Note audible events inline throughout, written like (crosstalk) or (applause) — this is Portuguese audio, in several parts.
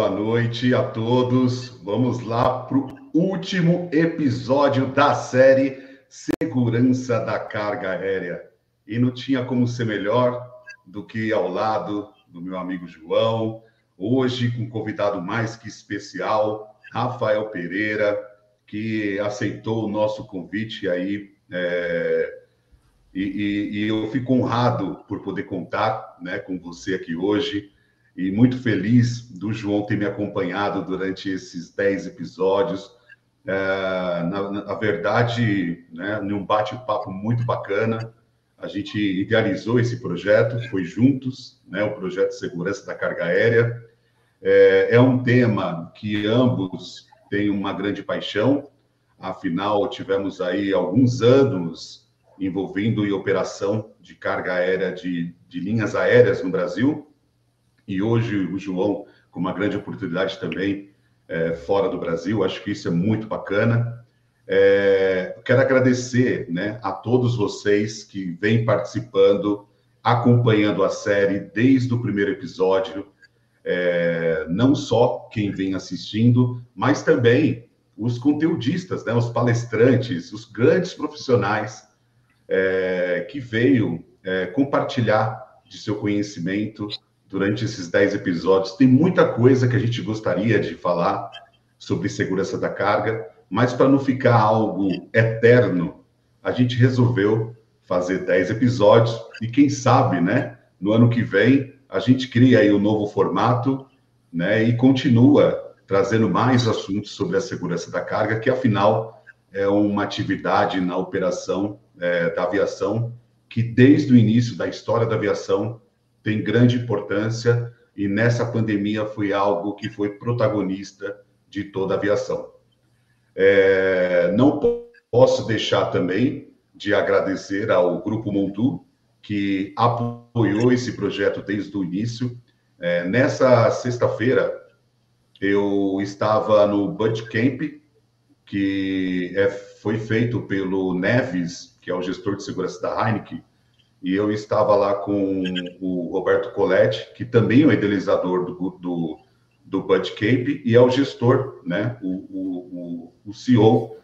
boa noite a todos. Vamos lá para o último episódio da série Segurança da Carga Aérea. E não tinha como ser melhor do que ao lado do meu amigo João, hoje com um convidado mais que especial, Rafael Pereira, que aceitou o nosso convite aí. É, e, e, e, eu fico honrado por poder contar né, com você aqui hoje e muito feliz do João ter me acompanhado durante esses 10 episódios. É, na, na, verdade, né, num bate-papo muito bacana, a gente idealizou esse projeto, foi juntos, né, o projeto de segurança da carga aérea. É, é um tema que ambos têm uma grande paixão, afinal, tivemos aí alguns anos envolvendo em operação de carga aérea de, de linhas aéreas no Brasil, e hoje o João com uma grande oportunidade também é, fora do Brasil. Acho que isso é muito bacana. É, quero agradecer né, a todos vocês que vêm participando, acompanhando a série desde o primeiro episódio. É, não só quem vem assistindo, mas também os conteudistas, né, os palestrantes, os grandes profissionais é, que veio é, compartilhar de seu conhecimento durante esses 10 episódios. Tem muita coisa que a gente gostaria de falar sobre segurança da carga, mas para não ficar algo eterno, a gente resolveu fazer 10 episódios e quem sabe, né, no ano que vem a gente cria aí um novo formato, né, e continua trazendo mais assuntos sobre a segurança da carga, que afinal é uma atividade na operação é, da aviação que desde o início da história da aviação tem grande importância e nessa pandemia foi algo que foi protagonista de toda a aviação. É, não posso deixar também de agradecer ao Grupo Montu, que apoiou esse projeto desde o início. É, nessa sexta-feira, eu estava no Camp, que é, foi feito pelo Neves, que é o gestor de segurança da Heineken, e eu estava lá com o Roberto Coletti, que também é o idealizador do, do, do Cape e é o gestor, né, o, o, o CEO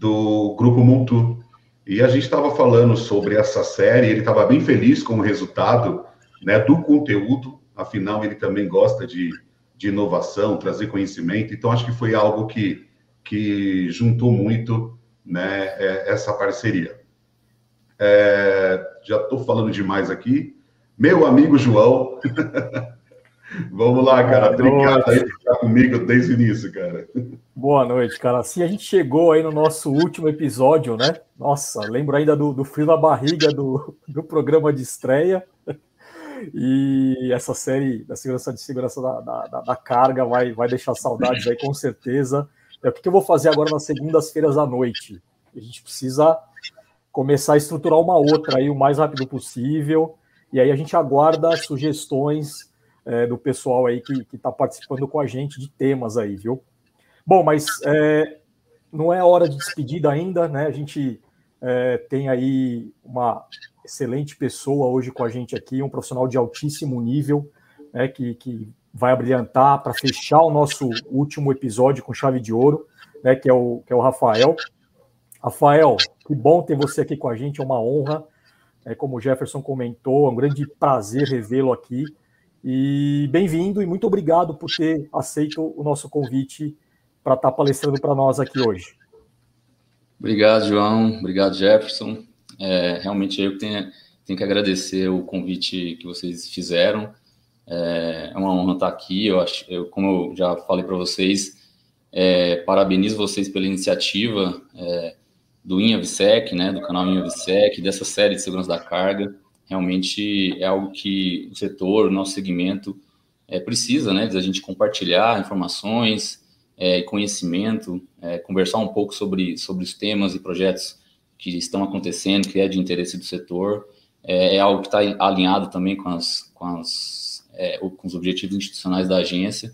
do Grupo Montu. E a gente estava falando sobre essa série, ele estava bem feliz com o resultado né, do conteúdo, afinal, ele também gosta de, de inovação, trazer conhecimento, então acho que foi algo que, que juntou muito né, é, essa parceria. É, já estou falando demais aqui. Meu amigo João. (laughs) Vamos lá, cara. Obrigado aí por estar comigo desde o início, cara. Boa noite, cara. Assim, a gente chegou aí no nosso último episódio, né? Nossa, lembro ainda do, do frio na barriga do, do programa de estreia. E essa série da segurança de segurança da, da, da carga vai, vai deixar saudades aí, com certeza. É o que eu vou fazer agora nas segundas-feiras à noite. A gente precisa começar a estruturar uma outra aí o mais rápido possível. E aí a gente aguarda sugestões é, do pessoal aí que está participando com a gente de temas aí, viu? Bom, mas é, não é hora de despedida ainda, né? A gente é, tem aí uma excelente pessoa hoje com a gente aqui, um profissional de altíssimo nível, né, que, que vai abrilhantar para fechar o nosso último episódio com chave de ouro, né, que é o, que é o Rafael. Rafael, que bom ter você aqui com a gente, é uma honra. É, como o Jefferson comentou, é um grande prazer revê-lo aqui. E bem-vindo e muito obrigado por ter aceito o nosso convite para estar tá palestrando para nós aqui hoje. Obrigado, João. Obrigado, Jefferson. É, realmente eu tenho, tenho que agradecer o convite que vocês fizeram. É, é uma honra estar aqui. Eu acho, eu, como eu já falei para vocês, é, parabenizo vocês pela iniciativa. É, do InhaVSec, né, do canal InhaVSec, dessa série de segurança da carga. Realmente é algo que o setor, o nosso segmento é, precisa, né, de a gente compartilhar informações, é, conhecimento, é, conversar um pouco sobre, sobre os temas e projetos que estão acontecendo, que é de interesse do setor. É, algo que está alinhado também com, as, com, as, com os objetivos institucionais da agência.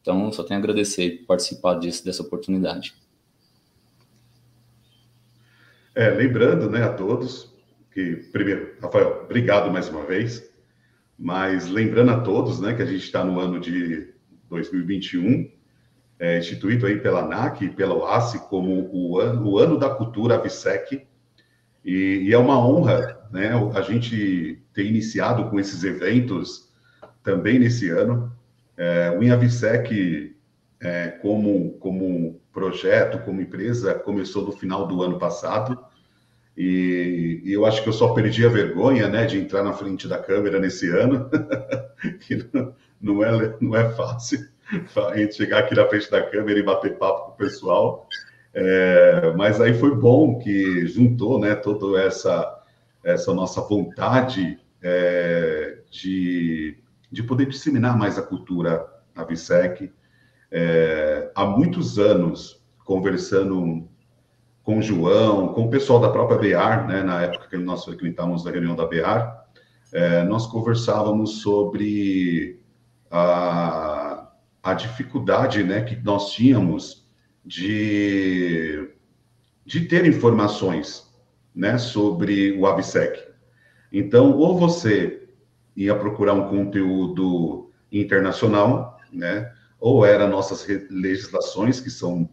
Então, só tenho a agradecer por participar disso, dessa oportunidade. É, lembrando né, a todos que, primeiro, Rafael, obrigado mais uma vez, mas lembrando a todos né, que a gente está no ano de 2021, é, instituído aí pela ANAC e pela OASI como o ano, o ano da cultura AVSEC, e, e, é uma honra né, a gente ter iniciado com esses eventos também nesse ano. É, o INAVSEC, é, como, como projeto, como empresa, começou no final do ano passado, e, e, eu acho que eu só perdi a vergonha né, de entrar na frente da câmera nesse ano, (laughs) que não, não, é, não é fácil a gente chegar aqui na frente da câmera e bater papo com o pessoal. É, mas aí foi bom que juntou né, toda essa, essa nossa vontade é, de, de poder disseminar mais a cultura na VSEC. É, há muitos anos, conversando com o João, com o pessoal da própria BEAR, né, na época que nós frequentávamos a reunião da BEAR, é, nós conversávamos sobre a, a dificuldade né, que nós tínhamos de, de ter informações né, sobre o ABSEC. Então, ou você ia procurar um conteúdo internacional, né, ou era nossas legislações, que são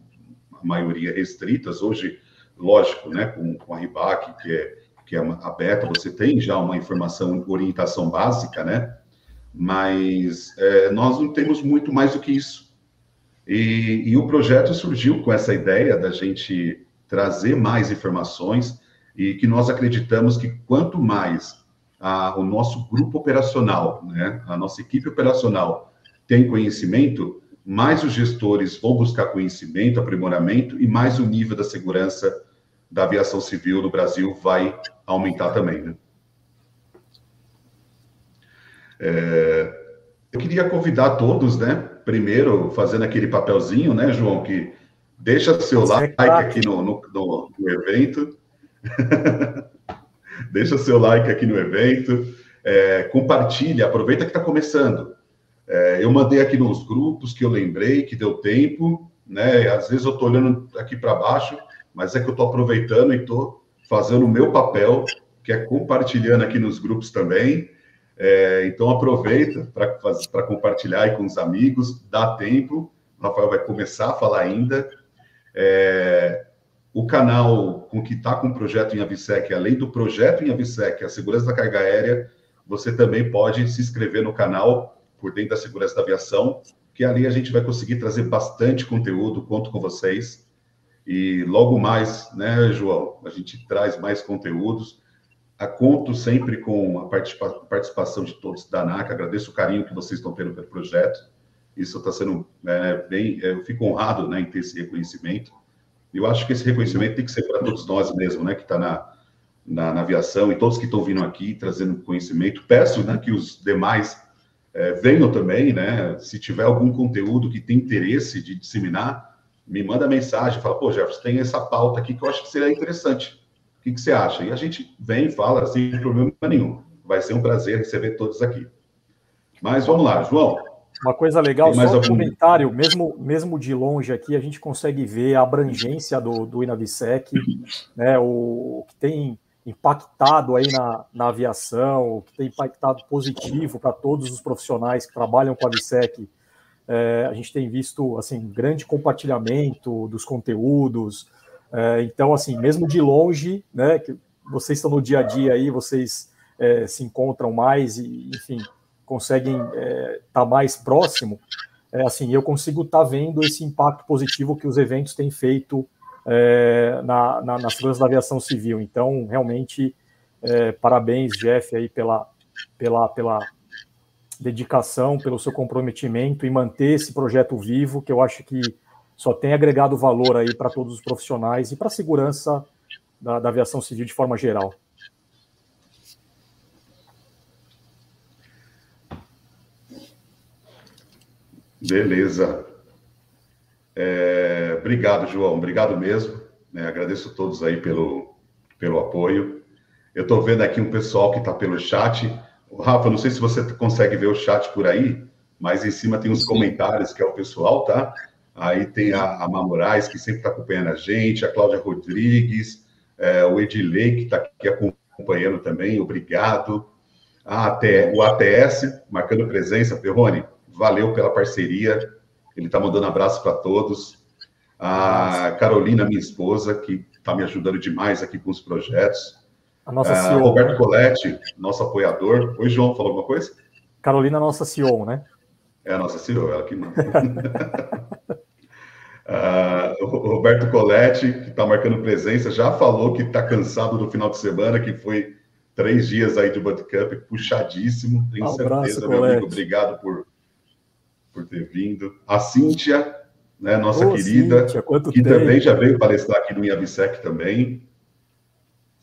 a maioria restritas, hoje, lógico, né, com, com a RIBAC, que é, que é aberta, você tem já uma informação, orientação básica, né, mas é, nós não temos muito mais do que isso. E, e, o projeto surgiu com essa ideia da gente trazer mais informações e que nós acreditamos que quanto mais a, o nosso grupo operacional, né, a nossa equipe operacional tem conhecimento, mais os gestores vão buscar conhecimento, aprimoramento e mais o nível da segurança da aviação civil no Brasil vai aumentar também. Né? É, eu queria convidar todos, né, primeiro fazendo aquele papelzinho, né, João, que deixa seu like aqui no, no, no, no evento. (laughs) deixa seu like aqui no evento. É, compartilha, aproveita que está começando. É, eu mandei aqui nos grupos que eu lembrei, que deu tempo, né? Às vezes eu estou olhando aqui para baixo, mas é que eu estou aproveitando e estou fazendo o meu papel, que é compartilhando aqui nos grupos também. É, então aproveita para compartilhar aí com os amigos, dá tempo. O Rafael vai começar a falar ainda. É, o canal com que está com o projeto em Avisec, além do projeto em Avisec, a segurança da carga aérea, você também pode se inscrever no canal por dentro da segurança da aviação, que ali a gente vai conseguir trazer bastante conteúdo, conto com vocês. E logo mais, né, João, a gente traz mais conteúdos. A conto sempre com a participação de todos da ANAC, agradeço o carinho que vocês estão tendo pelo projeto, isso está sendo é, bem, eu fico honrado né, em ter esse reconhecimento, eu acho que esse reconhecimento tem que ser para todos nós mesmo, né, que está na, na, na, aviação, e todos que estão vindo aqui, trazendo conhecimento, peço né, que os demais é, venham também, né, se tiver algum conteúdo que tem interesse de disseminar, me manda mensagem, fala, pô, Jefferson, tem essa pauta aqui que eu acho que seria interessante, o que, que você acha? E a gente vem e fala sem problema nenhum. Vai ser um prazer receber todos aqui. Mas vamos lá, João. Uma coisa legal, só um comentário, mesmo, mesmo de longe aqui, a gente consegue ver a abrangência do, do Inavisec, né, o que tem impactado aí na, na aviação, que tem impactado positivo para todos os profissionais que trabalham com a Avisec. É, a gente tem visto assim grande compartilhamento dos conteúdos, é, então, assim, mesmo de longe, né, que vocês estão no dia a dia aí, vocês é, se encontram mais e, enfim, conseguem estar é, tá mais próximo, é, assim, eu consigo estar tá vendo esse impacto positivo que os eventos têm feito é, na, na, na segurança da aviação civil. Então, realmente, é, parabéns, Jeff, aí pela, pela, pela dedicação, pelo seu comprometimento e manter esse projeto vivo, que eu acho que só tem agregado valor aí para todos os profissionais e para a segurança da, da aviação civil de forma geral. Beleza. Obrigado, João. Obrigado mesmo. É, agradeço a todos aí pelo, pelo apoio. Eu estou vendo aqui um pessoal que está pelo chat. Rafa, não sei se você consegue ver o chat por aí, mas em cima tem uns comentários que é o pessoal, tá? Aí tem a, a Má Moraes, que sempre está acompanhando a gente, a Cláudia Rodrigues, é, o Edilei, que está aqui acompanhando também, obrigado. A, o ATS, marcando presença, Perrone, valeu pela parceria. Ele está mandando abraço para todos. A Carolina, minha esposa, que está me ajudando demais aqui com os projetos. A nossa CEO. Roberto né? Coletti, nosso apoiador. Oi, João, falou alguma coisa? Carolina, nossa CEO, né? É a nossa CEO, ela que manda. uh, (laughs) o Roberto Coletti, que está marcando presença, já falou que está cansado do final de semana, que foi três dias aí de Bootcamp, puxadíssimo. Tenho um certeza, meu amigo. Obrigado por, por ter vindo. A Cíntia, né, nossa Ô, querida, Cíntia, que tempo. também já veio palestrar aqui no IABSEC também.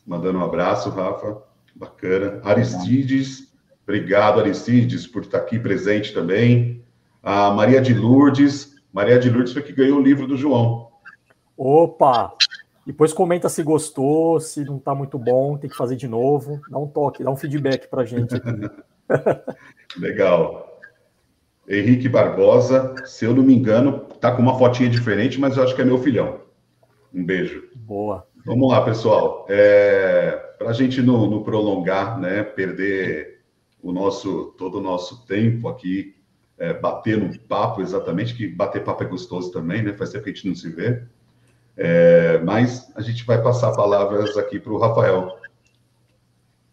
Mandando um abraço, Rafa. Bacana. Aristides, obrigado, Aristides, por estar aqui presente também. A Maria de Lourdes. Maria de Lourdes foi que ganhou o livro do João. Opa! Depois comenta se gostou, se não está muito bom, tem que fazer de novo. Dá um toque, dá um feedback para a gente. (laughs) Legal. Henrique Barbosa, se eu não me engano, tá com uma fotinha diferente, mas eu acho que é meu filhão. Um beijo. Boa. Vamos lá, pessoal. É, Para a gente não, não, prolongar, né, perder o nosso todo o nosso tempo aqui, é, bater no papo exatamente, que bater papo é gostoso também, né? Faz tempo que a gente não se vê. É, mas a gente vai passar palavras aqui para o Rafael.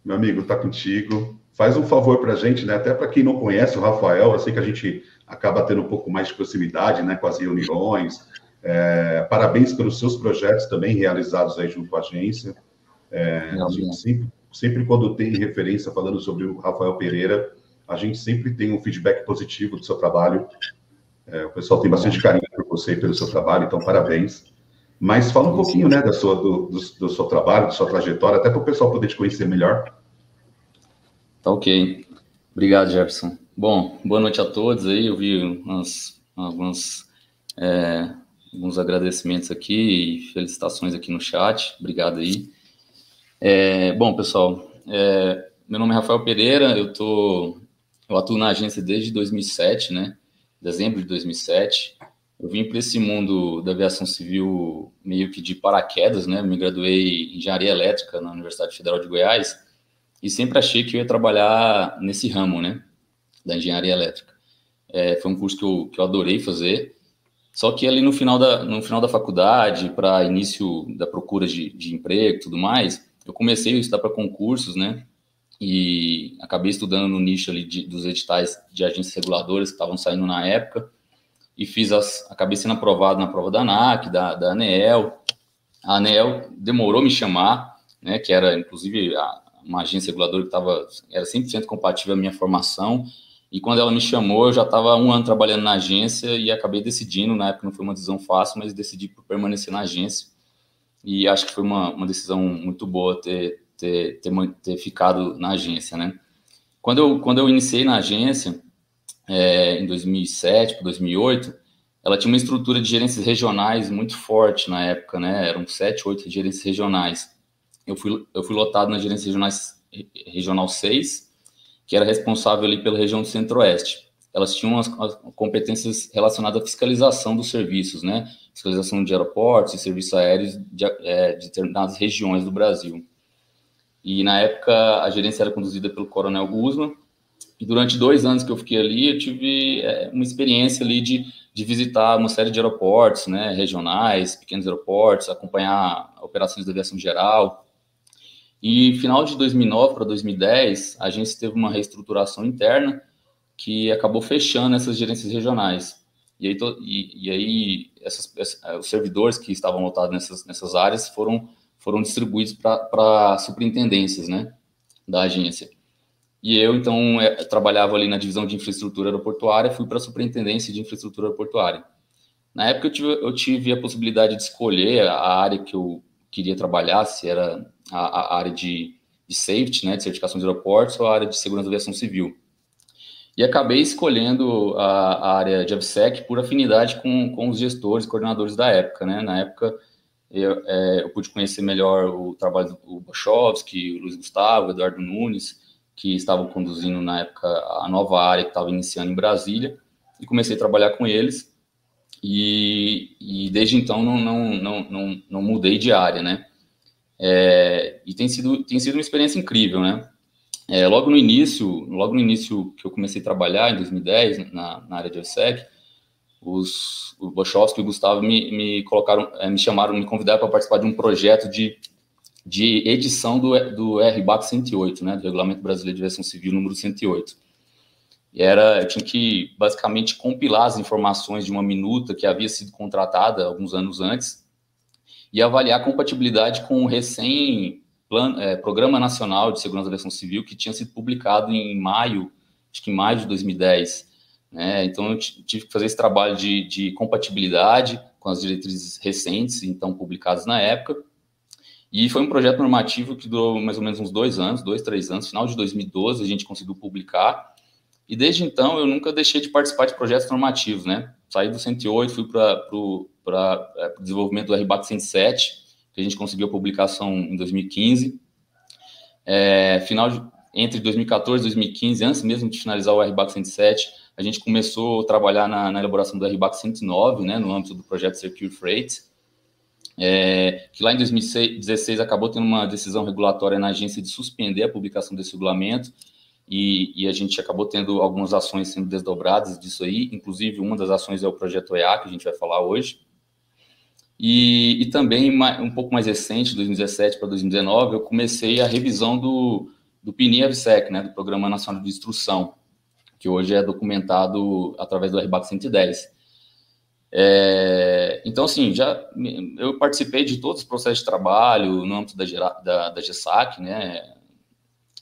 Meu amigo, está contigo. Faz um favor para a gente, né? Até para quem não conhece o Rafael, eu sei que a gente acaba tendo um pouco mais de proximidade, né? Com as reuniões. É, parabéns pelos seus projetos também realizados aí junto com a agência. É, a gente sempre, sempre quando tem referência falando sobre o Rafael Pereira, a gente sempre tem um feedback positivo do seu trabalho. É, o pessoal tem bastante carinho por você e pelo seu trabalho, então parabéns. Mas fala um pouquinho, né, da sua, do, do, do seu trabalho, da sua trajetória, até para o pessoal poder te conhecer melhor. Tá ok. Obrigado, Jefferson. Bom, boa noite a todos aí. Eu vi umas, alguns, é, alguns agradecimentos aqui e felicitações aqui no chat. Obrigado aí. É, bom, pessoal, é, meu nome é Rafael Pereira, eu, tô, eu atuo na agência desde 2007, né? Dezembro de 2007. Eu vim para esse mundo da aviação civil meio que de paraquedas, né? Me graduei em engenharia elétrica na Universidade Federal de Goiás e sempre achei que eu ia trabalhar nesse ramo, né? Da engenharia elétrica. É, foi um curso que eu, que eu adorei fazer. Só que ali no final da, no final da faculdade, para início da procura de, de emprego e tudo mais, eu comecei a estudar para concursos, né? E acabei estudando no nicho ali de, dos editais de agências reguladoras que estavam saindo na época e fiz as, acabei sendo aprovado na prova da ANAC, da, da ANEEL. A ANEEL demorou me chamar, né, que era inclusive a, uma agência reguladora que tava, era 100% compatível à minha formação, e quando ela me chamou, eu já estava um ano trabalhando na agência e acabei decidindo, na época não foi uma decisão fácil, mas decidi por permanecer na agência, e acho que foi uma, uma decisão muito boa ter, ter, ter, ter ficado na agência, né. Quando eu, quando eu iniciei na agência, é, em 2007 para 2008, ela tinha uma estrutura de gerências regionais muito forte na época, né? Eram sete, oito gerências regionais. Eu fui, eu fui lotado na gerência regionais, regional 6, que era responsável ali pela região do Centro-Oeste. Elas tinham as, as, competências relacionadas à fiscalização dos serviços, né? Fiscalização de aeroportos e serviços aéreos de, é, de determinadas regiões do Brasil. E na época a gerência era conduzida pelo Coronel Guzman, e durante dois anos que eu fiquei ali, eu tive é, uma experiência ali de, de visitar uma série de aeroportos, né, regionais, pequenos aeroportos, acompanhar operações da aviação geral. E final de 2009 para 2010, a agência teve uma reestruturação interna que acabou fechando essas gerências regionais. E aí, e, e aí essas, os servidores que estavam lotados nessas, nessas áreas foram, foram distribuídos para superintendências né, da agência. E eu, então, é, trabalhava ali na divisão de infraestrutura aeroportuária, fui para a superintendência de infraestrutura aeroportuária. Na época, eu tive, eu tive, a possibilidade de escolher a área que eu queria trabalhar, se era a, a área de, de, safety, né, de certificação de aeroportos, ou a área de segurança da aviação civil. E acabei escolhendo a, a área de AVSEC por afinidade com, com os gestores, coordenadores da época. Né? Na época, eu, é, eu pude conhecer melhor o trabalho do Bochovski, o Luiz Gustavo, Eduardo Nunes, que estavam conduzindo na época a nova área que estava iniciando em Brasília, e comecei a trabalhar com eles. E, e desde então não, não, não, não, não mudei de área, né? É, e tem sido, tem sido uma experiência incrível, né? é, logo no início, logo no início que eu comecei a trabalhar, em 2010, na, na área de OSEC, os, o Bochowski e o Gustavo me, me colocaram, é, me chamaram, me convidaram para participar de um projeto de, de edição do, do RBAC 108, né, do Regulamento Brasileiro de Aviação Civil número 108. E era, eu tinha que basicamente compilar as informações de uma minuta que havia sido contratada alguns anos antes e avaliar a compatibilidade com o recém Plano, é, Programa Nacional de Segurança da Aviação Civil, que tinha sido publicado em maio, acho que em maio de 2010. Né? Então, eu tive que fazer esse trabalho de, de compatibilidade com as diretrizes recentes, então publicadas na época. E foi um projeto normativo que durou mais ou menos uns dois anos, dois, três anos. Final de 2012, a gente conseguiu publicar. E desde então, eu nunca deixei de participar de projetos normativos, né? Saí do 108, fui para o é, desenvolvimento do RBAC 107, que a gente conseguiu a publicação em 2015. É, final de, entre 2014 e 2015, antes mesmo de finalizar o RBAC 107, a gente começou a trabalhar na, na elaboração do RBAC 109, né, no âmbito do projeto Secure Freight, é, que lá em 2016 acabou tendo uma decisão regulatória na agência de suspender a publicação desse regulamento, e, e, a gente acabou tendo algumas ações sendo desdobradas disso aí, inclusive uma das ações é o projeto EA, que a gente vai falar hoje. E, e também, um pouco mais recente, 2017 para 2019, eu comecei a revisão do, do PNI-AVSEC, né, do Programa Nacional de Instrução, que hoje é documentado através do RBAC 110. É, então, assim, já eu participei de todos os processos de trabalho no âmbito da, da, da GESAC, né,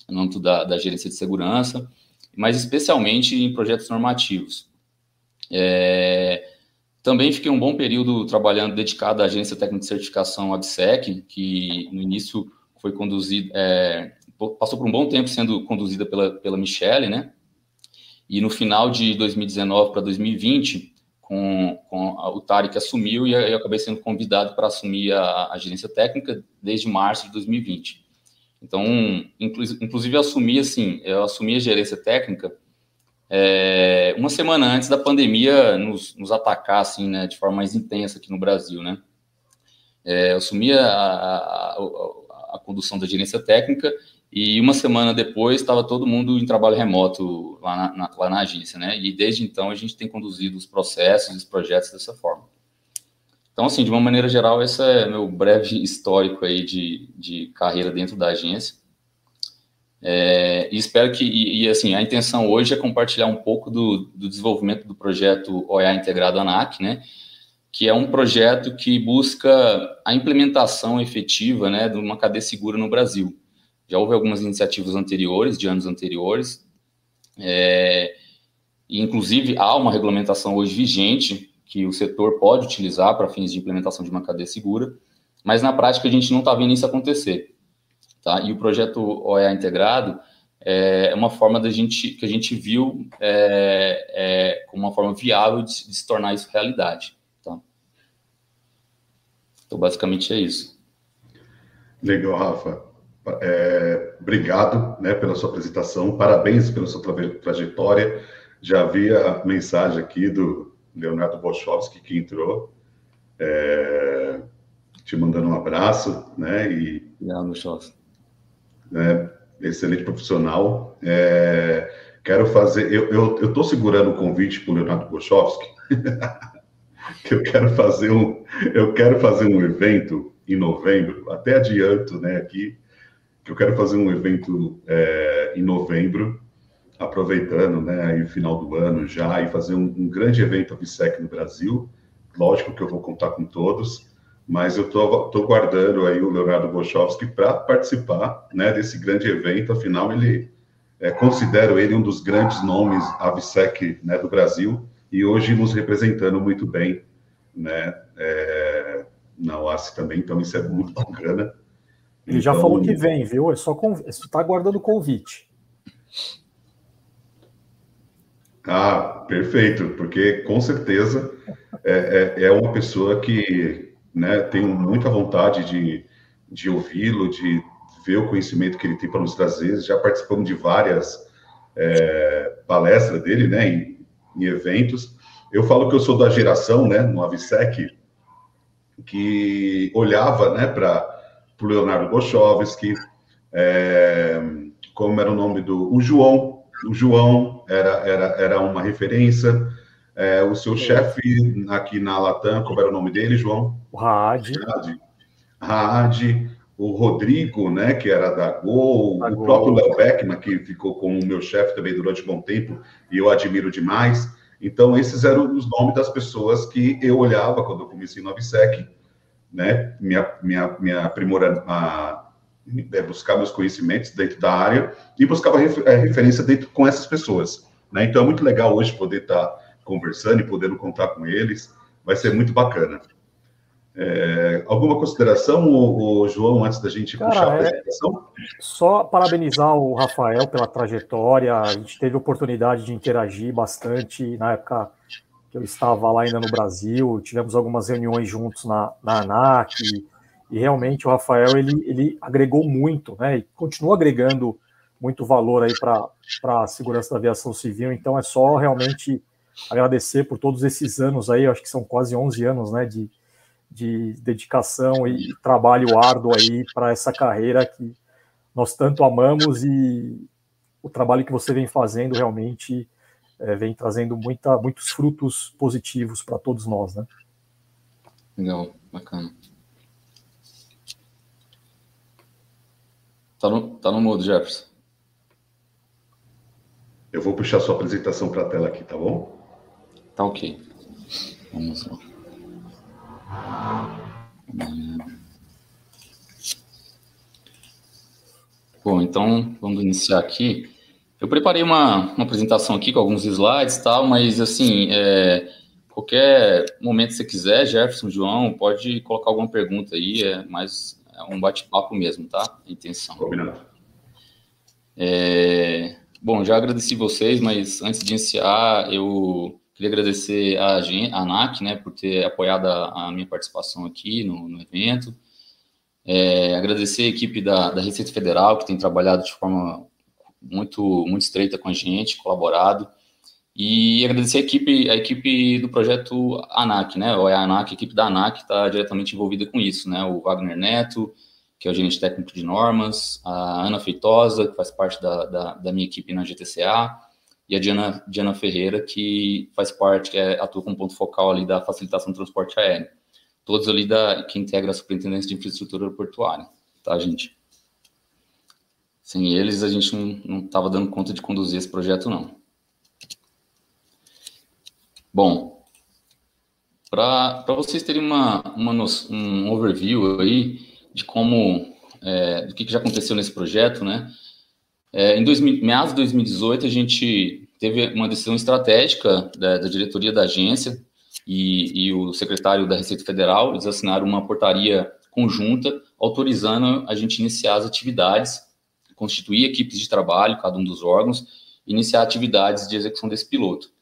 no âmbito da, da gerência de segurança, mas especialmente em projetos normativos. É, também fiquei um bom período trabalhando dedicado à agência técnica de certificação ABSEC, que no início foi conduzida, é, passou por um bom tempo sendo conduzida pela, pela Michelle, né? E no final de 2019 para 2020, com, com a, o Tarek assumiu e eu acabei sendo convidado para assumir a, a, gerência técnica desde março de 2020. Então, inclusive, eu assumi assim, eu assumi a gerência técnica é, uma semana antes da pandemia nos, nos, atacar assim, né, de forma mais intensa aqui no Brasil, né? É, eu assumi a, a, a, a, condução da gerência técnica e uma semana depois estava todo mundo em trabalho remoto lá na, na, lá na agência, né? E desde então a gente tem conduzido os processos, os projetos dessa forma. Então, assim, de uma maneira geral, esse é meu breve histórico aí de, de carreira dentro da agência. É, e espero que, e, e, assim, a intenção hoje é compartilhar um pouco do, do desenvolvimento do projeto OEA Integrado ANAC, né, que é um projeto que busca a implementação efetiva, né, de uma cadeia segura no Brasil. Já houve algumas iniciativas anteriores, de anos anteriores, é, inclusive há uma regulamentação hoje vigente que o setor pode utilizar para fins de implementação de uma cadeia segura, mas na prática a gente não está vendo isso acontecer. Tá? E o projeto OEA integrado é uma forma da gente que a gente viu é, é, como uma forma viável de, de, se tornar isso realidade. Tá? Então, basicamente é isso. Legal, Rafa. É, obrigado né, pela sua apresentação, parabéns pela sua trajetória. Já vi a mensagem aqui do Leonardo Boschowski que entrou, é, te mandando um abraço, né? E, Obrigado, Boschowski né? excelente profissional. É, quero fazer, eu estou segurando o convite para o Leonardo Bochowski, que (laughs) eu quero fazer um, eu quero fazer um evento em novembro, até adianto, né, aqui, que eu quero fazer um evento é, em novembro, aproveitando, né, aí o final do ano já, e fazer um, um grande evento AVSEC no Brasil, lógico que eu vou contar com todos, mas eu estou guardando aí o Leonardo Bochowski para participar né, desse grande evento, afinal ele é, considero ele um dos grandes nomes AVSEC né, do Brasil e hoje nos representando muito bem né, é, na OASI também, então isso é muito bacana. Ele então, já falou que vem, viu? É só conv... está aguardando o convite. Ah, perfeito, porque com certeza é, é, é uma pessoa que né? Tenho muita vontade de, de ouvi-lo, de ver o conhecimento que ele tem para nos trazer. Já participamos de várias é, palestras dele, né? Em, em, eventos. Eu falo que eu sou da geração, né? No Avisec, que olhava, né? Para o Leonardo Gochovski, é, como era o nome do. O João. O João era, era, era uma referência. É, o seu chefe aqui na Latam, como era o nome dele, João? O Raad. Raad. O Rodrigo, né, que era da Gol, da o Gol. próprio Léo Beckman, que ficou como meu chefe também durante um bom tempo, e eu admiro demais. Então, esses eram os nomes das pessoas que eu olhava quando eu comecei no Avsec, né, minha, minha, minha aprimora, a, é, buscar meus conhecimentos dentro da área e buscava refer, é, referência dentro com essas pessoas. Né? Então, é muito legal hoje poder estar tá conversando e podendo contar com eles, vai ser muito bacana. É, alguma consideração, o, o, João, antes da gente Cara, puxar a é apresentação? É, só parabenizar o Rafael pela trajetória. A gente teve oportunidade de interagir bastante na época que eu estava lá ainda no Brasil. Tivemos algumas reuniões juntos na, na ANAC. E, realmente o Rafael ele, ele agregou muito, né? E continua agregando muito valor aí para a segurança da aviação civil. Então é só realmente agradecer por todos esses anos aí. Acho que são quase 11 anos, né? De, de dedicação e trabalho árduo aí para essa carreira que nós tanto amamos e o trabalho que você vem fazendo realmente é, vem trazendo muita, muitos frutos positivos para todos nós, né? Legal, bacana. Tá no, tá no mudo, Jefferson. Eu vou puxar sua apresentação para a tela aqui, tá bom? Tá ok. Vamos lá. Bom, então vamos iniciar aqui. Eu preparei uma, uma apresentação aqui com alguns slides e tal, mas assim, é, qualquer momento que você quiser, Jefferson, João, pode colocar alguma pergunta aí, é mais um bate-papo mesmo, tá? A intenção. Combinado. É, bom, já agradeci vocês, mas antes de iniciar, eu Queria agradecer a, a ANAC, né, por ter apoiado a, a minha participação aqui no, no evento. É, agradecer a equipe da, da Receita Federal, que tem trabalhado de forma muito, muito estreita com a gente, colaborado. E agradecer a equipe, a equipe do projeto ANAC, né? É a ANAC, a equipe da ANAC está diretamente envolvida com isso, né? O Wagner Neto, que é o gerente técnico de normas, a Ana Feitosa, que faz parte da, da, da minha equipe na GTCA, e a Diana, Diana Ferreira, que faz parte, que é, atua como ponto focal ali da facilitação do transporte aéreo. Todos ali da, que integra a Superintendência de Infraestrutura Portuária, tá, gente? Sem eles, a gente não estava dando conta de conduzir esse projeto, não. Bom, para vocês terem uma, uma, um overview aí de como, é, do que, que já aconteceu nesse projeto, né? É, em 2000, meados de 2018, a gente teve uma decisão estratégica da, da diretoria da agência e, e, o secretário da Receita Federal, eles assinaram uma portaria conjunta autorizando a gente iniciar as atividades, constituir equipes de trabalho, cada um dos órgãos, iniciar atividades de execução desse piloto.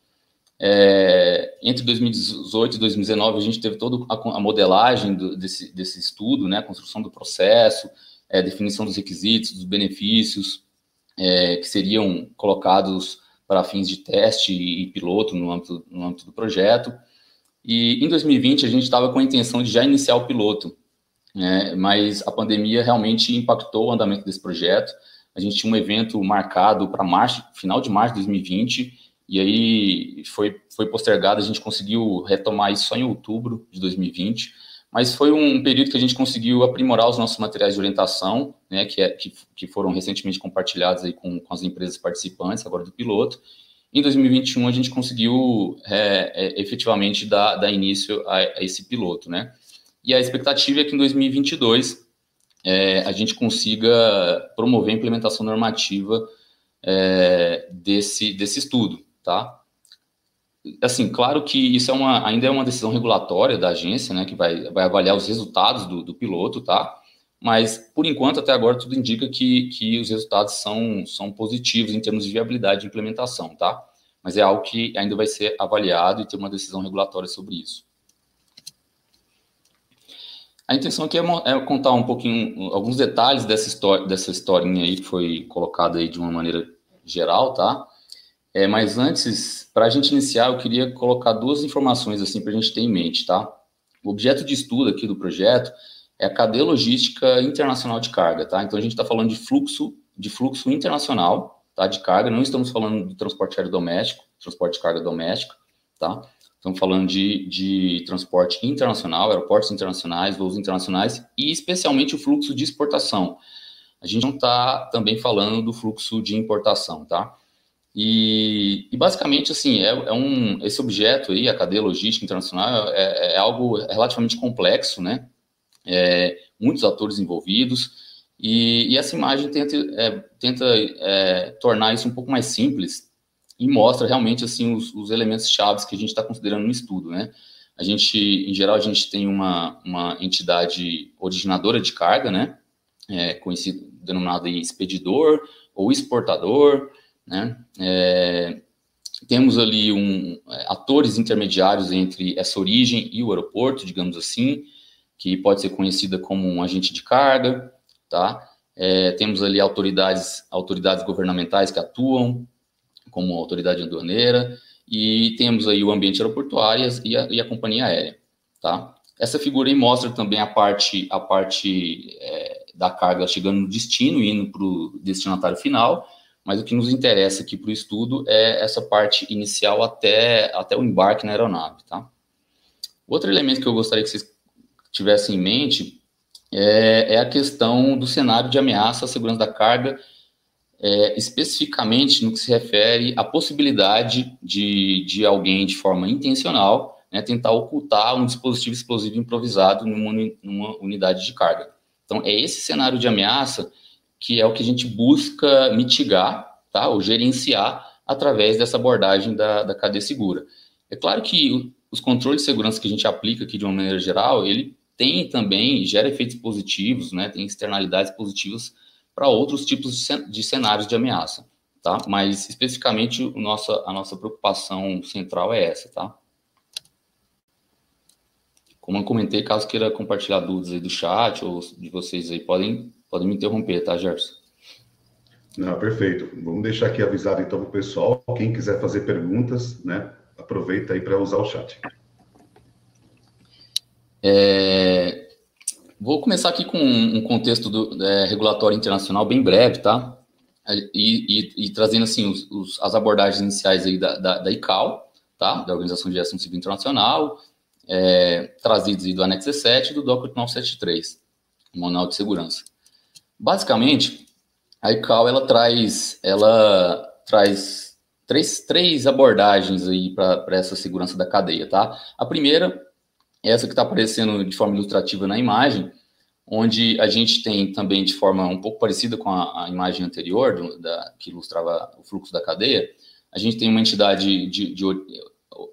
É, entre 2018 e 2019, a gente teve toda a, modelagem do, desse, desse estudo, né, a construção do processo, é, definição dos requisitos, dos benefícios, é, que seriam colocados para fins de teste e piloto no âmbito, no âmbito do projeto. E em 2020 a gente estava com a intenção de já iniciar o piloto, né, mas a pandemia realmente impactou o andamento desse projeto. A gente tinha um evento marcado para março, final de março de 2020, e aí foi, foi postergado, a gente conseguiu retomar isso só em outubro de 2020 mas foi um período que a gente conseguiu aprimorar os nossos materiais de orientação, né, que, é, que, que foram recentemente compartilhados aí com, com as empresas participantes, agora do piloto. Em 2021, a gente conseguiu é, é, efetivamente dar, dar início a, a, esse piloto, né? E a expectativa é que em 2022 é, a gente consiga promover a implementação normativa é, desse, desse estudo, tá? assim, claro que isso é uma, ainda é uma decisão regulatória da agência, né, que vai, vai avaliar os resultados do, do piloto, tá? Mas, por enquanto, até agora, tudo indica que, que os resultados são, são positivos em termos de viabilidade de implementação, tá? Mas é algo que ainda vai ser avaliado e ter uma decisão regulatória sobre isso. A intenção aqui é, é contar um pouquinho, alguns detalhes dessa, história, dessa historinha aí que foi colocada aí de uma maneira geral, tá? É, mas antes, para a gente iniciar, eu queria colocar duas informações assim para a gente ter em mente, tá? O objeto de estudo aqui do projeto é a cadeia logística internacional de carga, tá? Então a gente está falando de fluxo de fluxo internacional, tá, de carga, não estamos falando do transporte aéreo doméstico, transporte de carga doméstico, tá? Estamos falando de, de transporte internacional, aeroportos internacionais, voos internacionais e especialmente o fluxo de exportação. A gente não está também falando do fluxo de importação, tá? E, e basicamente, assim, é, é, um, esse objeto aí, a cadeia logística internacional, é, é algo relativamente complexo, né? É, muitos atores envolvidos, e, e essa imagem tenta, é, tenta é, tornar isso um pouco mais simples e mostra realmente, assim, os, os elementos chaves que a gente está considerando no estudo, né? A gente, em geral, a gente tem uma, uma entidade originadora de carga, né? É, conhecido, denominado expedidor ou exportador, né? É, temos ali um, é, atores intermediários entre essa origem e o aeroporto, digamos assim, que pode ser conhecida como um agente de carga, tá? É, temos ali autoridades, autoridades governamentais que atuam, como autoridade aduaneira, e temos aí o ambiente aeroportuário e a, e a companhia aérea, tá? Essa figura aí mostra também a parte, a parte é, da carga chegando no destino indo para o destinatário final, mas o que nos interessa aqui para o estudo é essa parte inicial até, até o embarque na aeronave, tá? Outro elemento que eu gostaria que vocês tivessem em mente é, é a questão do cenário de ameaça à segurança da carga, é, especificamente no que se refere à possibilidade de, de alguém, de forma intencional, né, tentar ocultar um dispositivo explosivo improvisado numa, numa unidade de carga. Então, é esse cenário de ameaça que é o que a gente busca mitigar, tá, ou gerenciar através dessa abordagem da, da cadeia segura. É claro que os controles de segurança que a gente aplica aqui de uma maneira geral, ele tem também, gera efeitos positivos, né, tem externalidades positivas para outros tipos de cenários de ameaça, tá? Mas especificamente o nossa, a nossa preocupação central é essa, tá? Como eu comentei, caso queira compartilhar dúvidas aí do chat ou de vocês aí, podem Pode me interromper, tá, Gerson? Não, perfeito. Vamos deixar aqui avisado então para o pessoal. Quem quiser fazer perguntas, né, aproveita aí para usar o chat. É, vou começar aqui com um contexto do, é, regulatório internacional bem breve, tá? E, e, e trazendo assim os, os, as abordagens iniciais aí da, da, da, ICAO, tá? Da Organização de Aviação Civil Internacional, é, trazidos aí do anexo 17 e do DOC 973, o Manual de Segurança. Basicamente, a ICAO ela traz, ela traz três, três abordagens aí para essa segurança da cadeia, tá? A primeira é essa que está aparecendo de forma ilustrativa na imagem, onde a gente tem também de forma um pouco parecida com a, a imagem anterior, do, da, que ilustrava o fluxo da cadeia, a gente tem uma entidade de, de,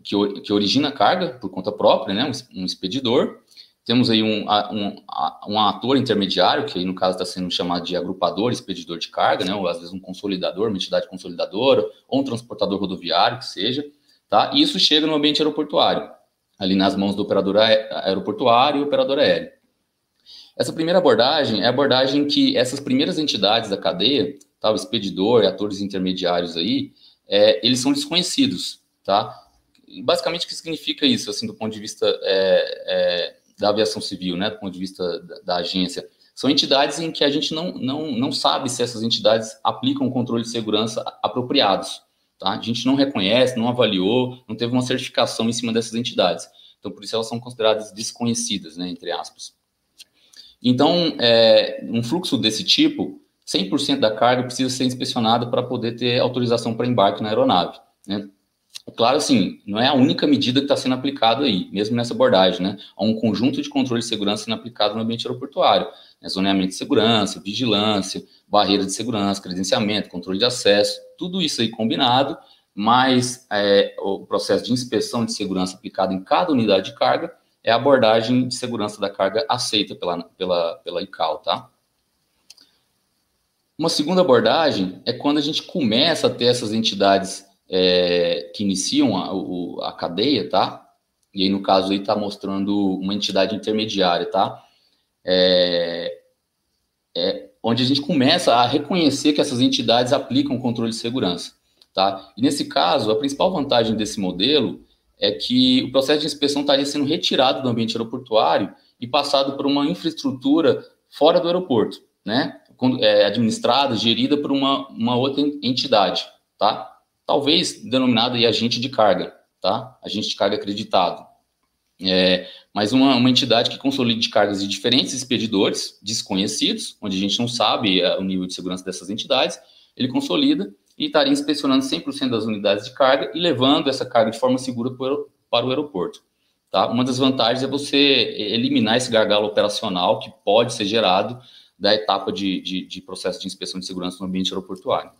que, que origina carga por conta própria, né, um, um expedidor, temos aí um, um, um ator intermediário, que aí no caso está sendo chamado de agrupador, expedidor de carga, né? ou às vezes um consolidador, uma entidade consolidadora, ou um transportador rodoviário, que seja, tá? E isso chega no ambiente aeroportuário, ali nas mãos do operador aeroportuário e operador aéreo. Essa primeira abordagem é a abordagem que essas primeiras entidades da cadeia, tá? o expedidor e atores intermediários aí, é, eles são desconhecidos, tá? Basicamente, o que significa isso, assim, do ponto de vista é, é, da aviação civil, né, do ponto de vista da, da, agência, são entidades em que a gente não, não, não sabe se essas entidades aplicam controle de segurança apropriados. Tá? A gente não reconhece, não avaliou, não teve uma certificação em cima dessas entidades. Então, por isso elas são consideradas desconhecidas, né, entre aspas. Então, é, um fluxo desse tipo, 100% da carga precisa ser inspecionada para poder ter autorização para embarque na aeronave. Né? Claro, assim, não é a única medida que está sendo aplicada aí, mesmo nessa abordagem, né? Há um conjunto de controle de segurança sendo aplicado no ambiente aeroportuário, né? zoneamento de segurança, vigilância, barreira de segurança, credenciamento, controle de acesso, tudo isso aí combinado, mais é, o processo de inspeção de segurança aplicado em cada unidade de carga, é a abordagem de segurança da carga aceita pela, pela, pela ICAO, tá? Uma segunda abordagem é quando a gente começa a ter essas entidades é, que iniciam a, o, a cadeia, tá? E aí, no caso, aí está mostrando uma entidade intermediária, tá? É, é, onde a gente começa a reconhecer que essas entidades aplicam controle de segurança, tá? E nesse caso, a principal vantagem desse modelo é que o processo de inspeção estaria sendo retirado do ambiente aeroportuário e passado por uma infraestrutura fora do aeroporto, né? é, administrada, gerida por uma, uma outra entidade, tá? Talvez denominada aí agente de carga, tá? Agente de carga acreditado. É, mas uma, uma entidade que consolide cargas de diferentes expedidores desconhecidos, onde a gente não sabe é, o nível de segurança dessas entidades, ele consolida e estaria inspecionando 100% das unidades de carga e levando essa carga de forma segura para o aeroporto. Tá? Uma das vantagens é você eliminar esse gargalo operacional que pode ser gerado da etapa de, de, de processo de inspeção de segurança no ambiente aeroportuário.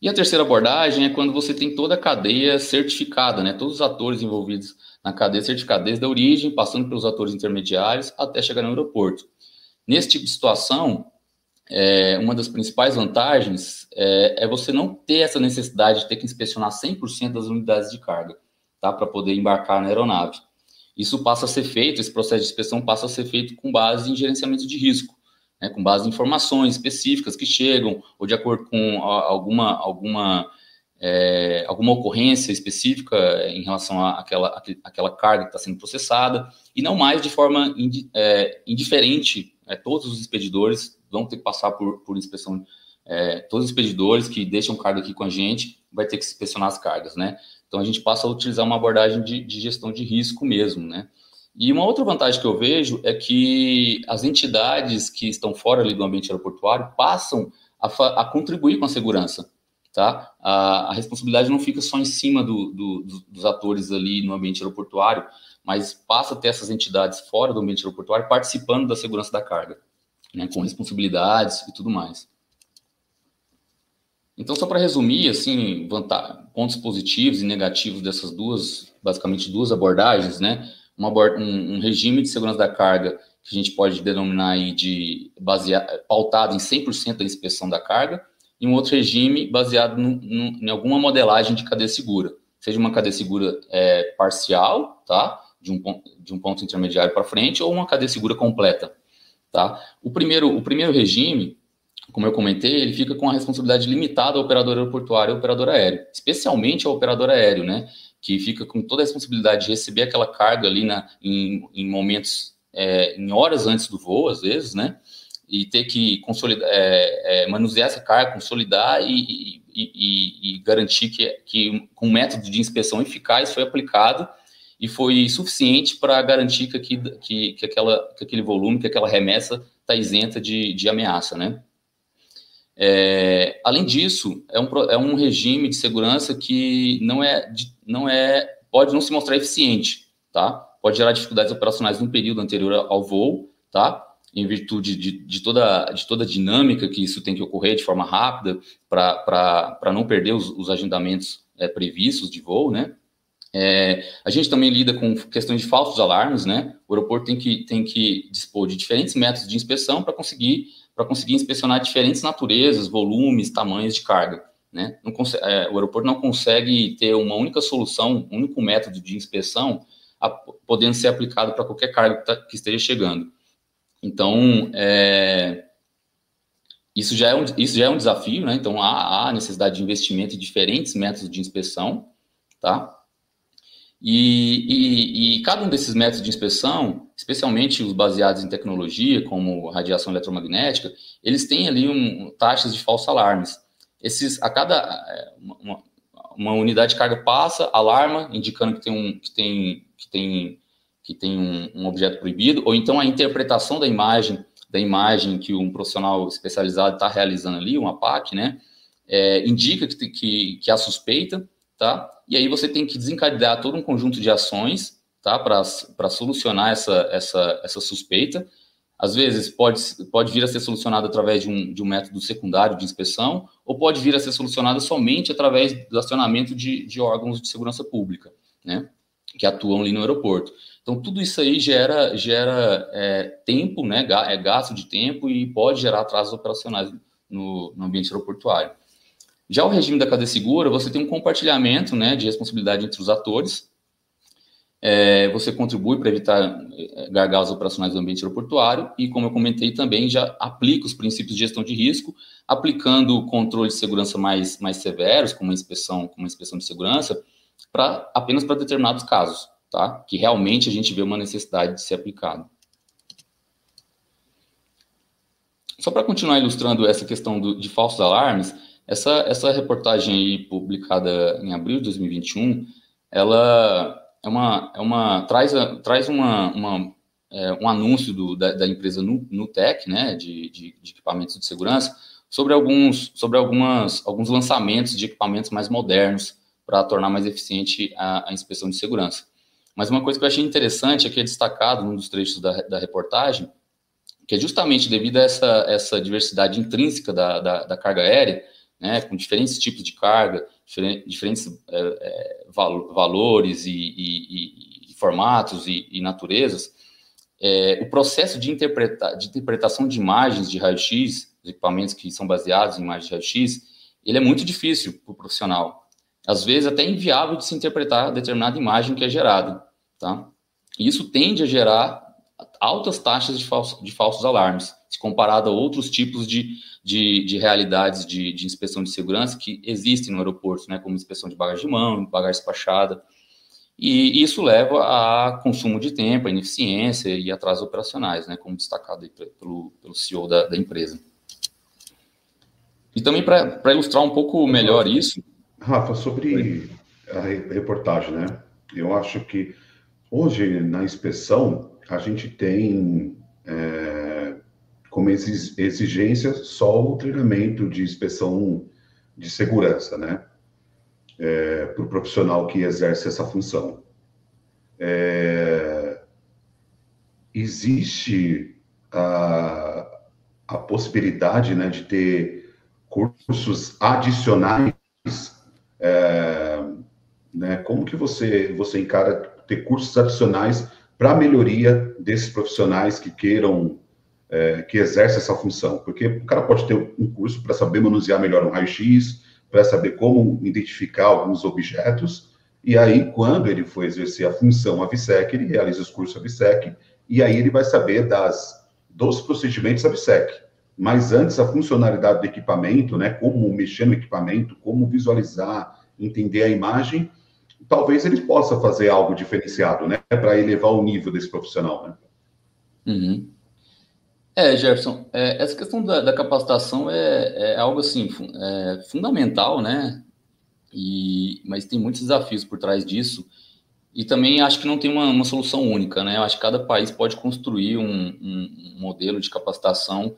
E a terceira abordagem é quando você tem toda a cadeia certificada, né? Todos os atores envolvidos na cadeia certificada, desde a origem, passando pelos atores intermediários, até chegar no aeroporto. Nesse tipo de situação, é, uma das principais vantagens é, é, você não ter essa necessidade de ter que inspecionar 100% das unidades de carga, tá? Para poder embarcar na aeronave. Isso passa a ser feito, esse processo de inspeção passa a ser feito com base em gerenciamento de risco né, com base em informações específicas que chegam, ou de acordo com alguma, alguma, é, alguma ocorrência específica em relação àquela, àquela carga que está sendo processada, e não mais de forma é, indiferente. É, todos os expedidores vão ter que passar por, por inspeção. É, todos os expedidores que deixam carga aqui com a gente vai ter que inspecionar as cargas, né? Então a gente passa a utilizar uma abordagem de, de gestão de risco mesmo, né? E uma outra vantagem que eu vejo é que as entidades que estão fora ali do ambiente aeroportuário passam a, a contribuir com a segurança. Tá? A, a, responsabilidade não fica só em cima do, do, dos atores ali no ambiente aeroportuário, mas passa a ter essas entidades fora do ambiente aeroportuário participando da segurança da carga, né, com responsabilidades e tudo mais. Então, só para resumir, assim, pontos positivos e negativos dessas duas, basicamente duas abordagens, né? Uma, um, um, regime de segurança da carga que a gente pode denominar aí de baseado, pautado em 100% da inspeção da carga, e um outro regime baseado no, no, em alguma modelagem de cadeia segura, seja uma cadeia segura é, parcial, tá? De um, de um ponto intermediário para frente, ou uma cadeia segura completa, tá? O primeiro, o primeiro regime, como eu comentei, ele fica com a responsabilidade limitada ao operador aeroportuário e ao operador aéreo, especialmente ao operador aéreo, né? Que fica com toda a responsabilidade de receber aquela carga ali na, em, em momentos, é, em horas antes do voo, às vezes, né? E ter que consolidar, é, é, manusear essa carga, consolidar e, e, e, e garantir que, que com um método de inspeção eficaz foi aplicado e foi suficiente para garantir que, que, que, aquela, que aquele volume, que aquela remessa está isenta de, de ameaça, né? É, além disso, é um, é um regime de segurança que não é, não é, pode não se mostrar eficiente, tá? Pode gerar dificuldades operacionais no período anterior ao voo, tá? Em virtude de, de, toda, de toda a dinâmica que isso tem que ocorrer de forma rápida para não perder os, os agendamentos é, previstos de voo, né? É, a gente também lida com questões de falsos alarmes, né? O aeroporto tem que, tem que dispor de diferentes métodos de inspeção para conseguir para conseguir inspecionar diferentes naturezas, volumes, tamanhos de carga. Né? Consegue, é, o aeroporto não consegue ter uma única solução, um único método de inspeção a, podendo ser aplicado para qualquer carga que, tá, que, esteja chegando. Então, é, isso, já é um, isso já é um desafio, né? então há, há necessidade de investimento em diferentes métodos de inspeção, tá? E, e, e, cada um desses métodos de inspeção, especialmente os baseados em tecnologia, como radiação eletromagnética, eles têm ali um, taxas de falsos alarmes. Esses, a cada é, uma, uma, unidade de carga passa, alarma, indicando que tem um, que tem, que tem, que tem um, um objeto proibido, ou então a interpretação da imagem, da imagem que um profissional especializado está realizando ali, uma PAC, né, é, indica que, que, que há suspeita, tá? E aí você tem que desencadear todo um conjunto de ações, tá? Para solucionar essa, essa, essa suspeita. Às vezes pode, pode vir a ser solucionado através de um, de um método secundário de inspeção, ou pode vir a ser solucionado somente através do acionamento de, de órgãos de segurança pública, né? Que atuam ali no aeroporto. Então, tudo isso aí gera, gera é, tempo, né? É gasto de tempo e pode gerar atrasos operacionais no, no ambiente aeroportuário. Já o regime da cadeia segura, você tem um compartilhamento né, de responsabilidade entre os atores, é, você contribui para evitar é, gargalos operacionais do ambiente aeroportuário e, como eu comentei também, já aplica os princípios de gestão de risco, aplicando controles de segurança mais, mais severos, como a inspeção, como a inspeção de segurança, para apenas para determinados casos, tá? Que realmente a gente vê uma necessidade de ser aplicado. só para continuar ilustrando essa questão do, de falsos alarmes, essa, essa reportagem aí publicada em abril de 2021, ela é uma, é uma traz, traz uma, uma é, um anúncio do, da, da, empresa Nutec, né, de, de, de, equipamentos de segurança, sobre alguns, sobre algumas, alguns lançamentos de equipamentos mais modernos para tornar mais eficiente a, a, inspeção de segurança. Mas uma coisa que eu achei interessante é que é destacado num dos trechos da, da reportagem, que é justamente devido a essa, essa diversidade intrínseca da, da, da carga aérea, né, com diferentes tipos de carga, diferentes é, é, valores e, e, e formatos e, e naturezas, é, o processo de, interpreta, de interpretação de imagens de raio-x, equipamentos que são baseados em imagens de raio-x, ele é muito difícil para o profissional. Às vezes até inviável de se interpretar determinada imagem que é gerada. Tá? E isso tende a gerar altas taxas de, falso, de falsos alarmes, se comparado a outros tipos de, de, de realidades de, de, inspeção de segurança que existem no aeroporto, né, como inspeção de bagagem de mão, bagagem despachada. E isso leva a consumo de tempo, a ineficiência e atrasos operacionais, né, como destacado pelo, pelo CEO da, da empresa. E também para ilustrar um pouco melhor isso. Rafa, sobre a reportagem, né? Eu acho que hoje na inspeção a gente tem é, como exigência só o treinamento de inspeção de segurança, né? É, para o profissional que exerce essa função. É, existe a, a possibilidade né, de ter cursos adicionais. É, né, como que você, você encara ter cursos adicionais para melhoria desses profissionais que queiram, é, que exercem essa função. Porque o cara pode ter um curso para saber manusear melhor um raio-x, para saber como identificar alguns objetos, e aí, quando ele for exercer a função AVSEC, ele realiza os cursos AVSEC, e aí ele vai saber das, dos procedimentos AVSEC. Mas antes, a funcionalidade do equipamento, né, como mexer no equipamento, como visualizar, entender a imagem, talvez ele possa fazer algo diferenciado, né, para elevar o nível desse profissional, né? Uhum. É, Jefferson, é, essa questão da, da capacitação é, é, algo assim é, fundamental, né? E, mas tem muitos desafios por trás disso. E também acho que não tem uma, uma solução única, né? Eu acho que cada país pode construir um, um, um modelo de capacitação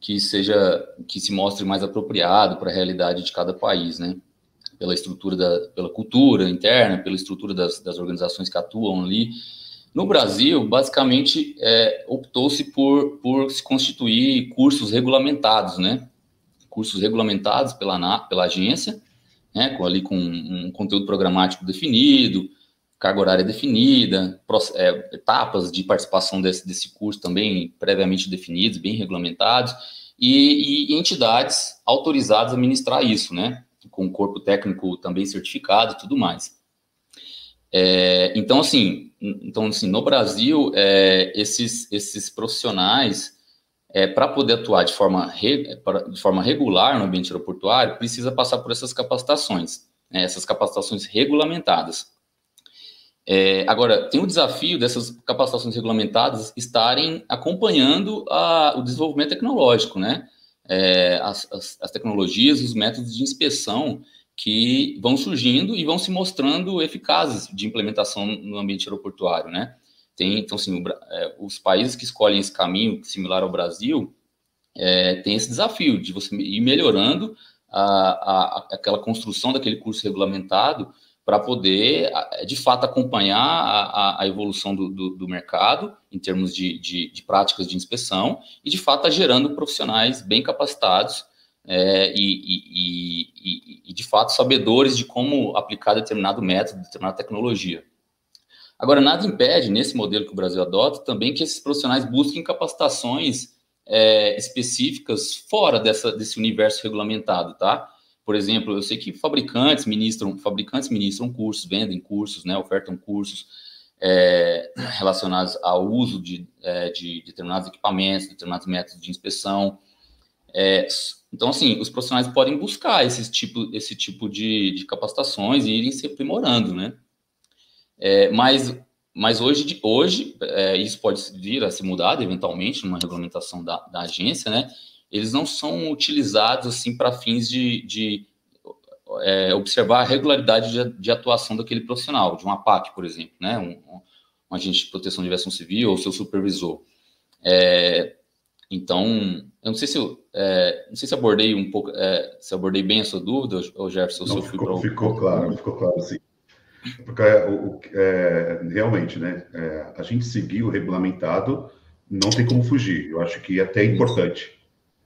que seja que se mostre mais apropriado para a realidade de cada país, né? pela estrutura da, pela cultura interna, pela estrutura das, das organizações que atuam ali. No Brasil, basicamente, é, optou-se por, por se constituir cursos regulamentados, né? Cursos regulamentados pela, pela agência, né? Com, ali com um conteúdo programático definido, carga horária definida, é, etapas de participação desse, desse curso também previamente definidos, bem regulamentados, e, e entidades autorizadas a ministrar isso, né? com corpo técnico também certificado e tudo mais. É, então, assim, então, assim, no Brasil, é, esses, esses profissionais, é, para poder atuar de forma, re, de forma regular no ambiente aeroportuário, precisa passar por essas capacitações, né, essas capacitações regulamentadas. É, agora, tem o desafio dessas capacitações regulamentadas estarem acompanhando a, o desenvolvimento tecnológico, né? é, as, as, as tecnologias, os métodos de inspeção que vão surgindo e vão se mostrando eficazes de implementação no ambiente aeroportuário, né? Tem, então, assim, o, é, os países que escolhem esse caminho similar ao Brasil é, tem esse desafio de você ir melhorando a, a, aquela construção daquele curso regulamentado para poder, de fato, acompanhar a, a evolução do, do, do, mercado em termos de, de, de, práticas de inspeção e, de fato, tá gerando profissionais bem capacitados é, e, e, e, de fato, sabedores de como aplicar determinado método, determinada tecnologia. Agora, nada impede, nesse modelo que o Brasil adota, também que esses profissionais busquem capacitações é, específicas fora dessa, desse universo regulamentado, tá? Por exemplo, eu sei que fabricantes ministram, fabricantes ministram cursos, vendem cursos, né, ofertam cursos é, relacionados ao uso de, é, de determinados equipamentos, determinados métodos de inspeção. É, então, assim, os profissionais podem buscar esse tipo, esse tipo de, de capacitações e irem se aprimorando, né? É, mas mas hoje, hoje é, isso pode vir a se mudar eventualmente numa regulamentação da, da agência, né? Eles não são utilizados assim para fins de, de é, observar a regularidade de, de, atuação daquele profissional, de um APAC, por exemplo, né? Um, um agente de proteção de aviação civil ou seu supervisor. É, então, eu não sei se eu, é, não sei se abordei um pouco, é, se abordei bem a sua dúvida, ou Jefferson, não, se eu ficou, fui ficou claro, ficou claro, sim. Porque o, é, realmente, né? É, a gente seguir o regulamentado não tem como fugir. Eu acho que é até importante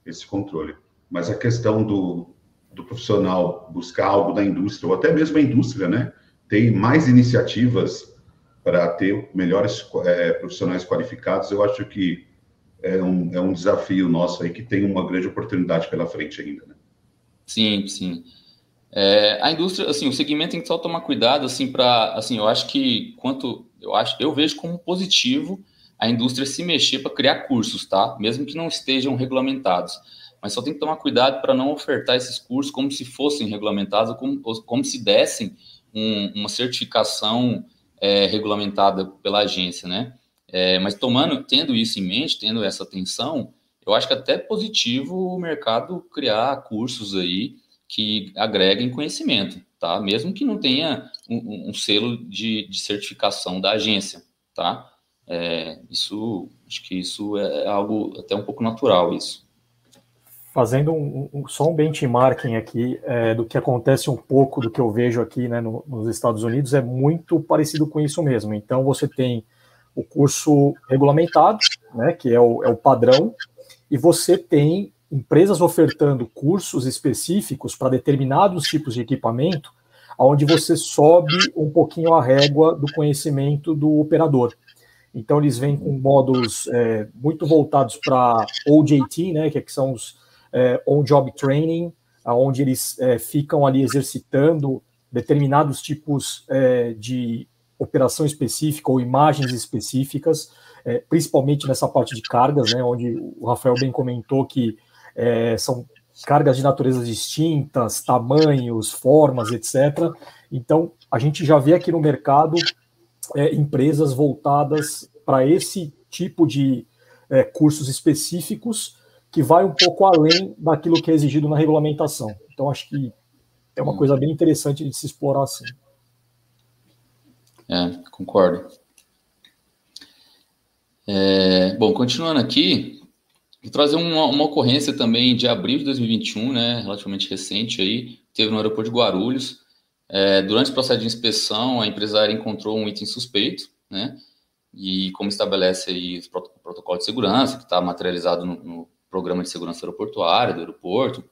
esse controle. Mas a questão do, do profissional buscar algo da indústria, ou até mesmo a indústria, né? Tem mais iniciativas para ter melhores é, profissionais qualificados. Eu acho que é um, é um desafio nosso aí que tem uma grande oportunidade pela frente ainda, né? Sim, sim. É, a indústria, assim, o segmento tem que só tomar cuidado, assim, para, assim, eu acho que quanto, eu acho, eu vejo como positivo a indústria se mexer para criar cursos, tá? Mesmo que não estejam regulamentados, mas só tem que tomar cuidado para não ofertar esses cursos como se fossem regulamentados, como, como se dessem um, uma certificação é, regulamentada pela agência, né? É, mas tomando, tendo isso em mente, tendo essa atenção, eu acho que até é positivo o mercado criar cursos aí que agreguem conhecimento, tá? Mesmo que não tenha um, um selo de, de, certificação da agência, tá? É, isso, acho que isso é algo até um pouco natural, isso. Fazendo um, um, só um benchmarking aqui é, do que acontece um pouco do que eu vejo aqui né, no, nos Estados Unidos, é muito parecido com isso mesmo. Então, você tem o curso regulamentado, né, que é o, é o padrão, e você tem empresas ofertando cursos específicos para determinados tipos de equipamento, onde você sobe um pouquinho a régua do conhecimento do operador. Então, eles vêm com módulos é, muito voltados para OJT, né, que, é são os é, On-Job Training, onde eles é, ficam ali exercitando determinados tipos é, de operação específica ou imagens específicas, é, principalmente nessa parte de cargas, né, onde o Rafael bem comentou que é, são cargas de natureza distintas, tamanhos, formas, etc. Então, a gente já vê aqui no mercado é, empresas voltadas para esse tipo de é, cursos específicos que vai um pouco além daquilo que é exigido na regulamentação. Então, acho que é uma coisa bem interessante de se explorar assim. É, concordo. É, bom, continuando aqui, Vou trazer uma, uma, ocorrência também de abril de 2021, né, relativamente recente aí, teve no aeroporto de Guarulhos. É, durante o processo de inspeção, a empresária encontrou um item suspeito, né, e como estabelece aí o protocolo de segurança, que está materializado no, no, programa de segurança aeroportuária do aeroporto,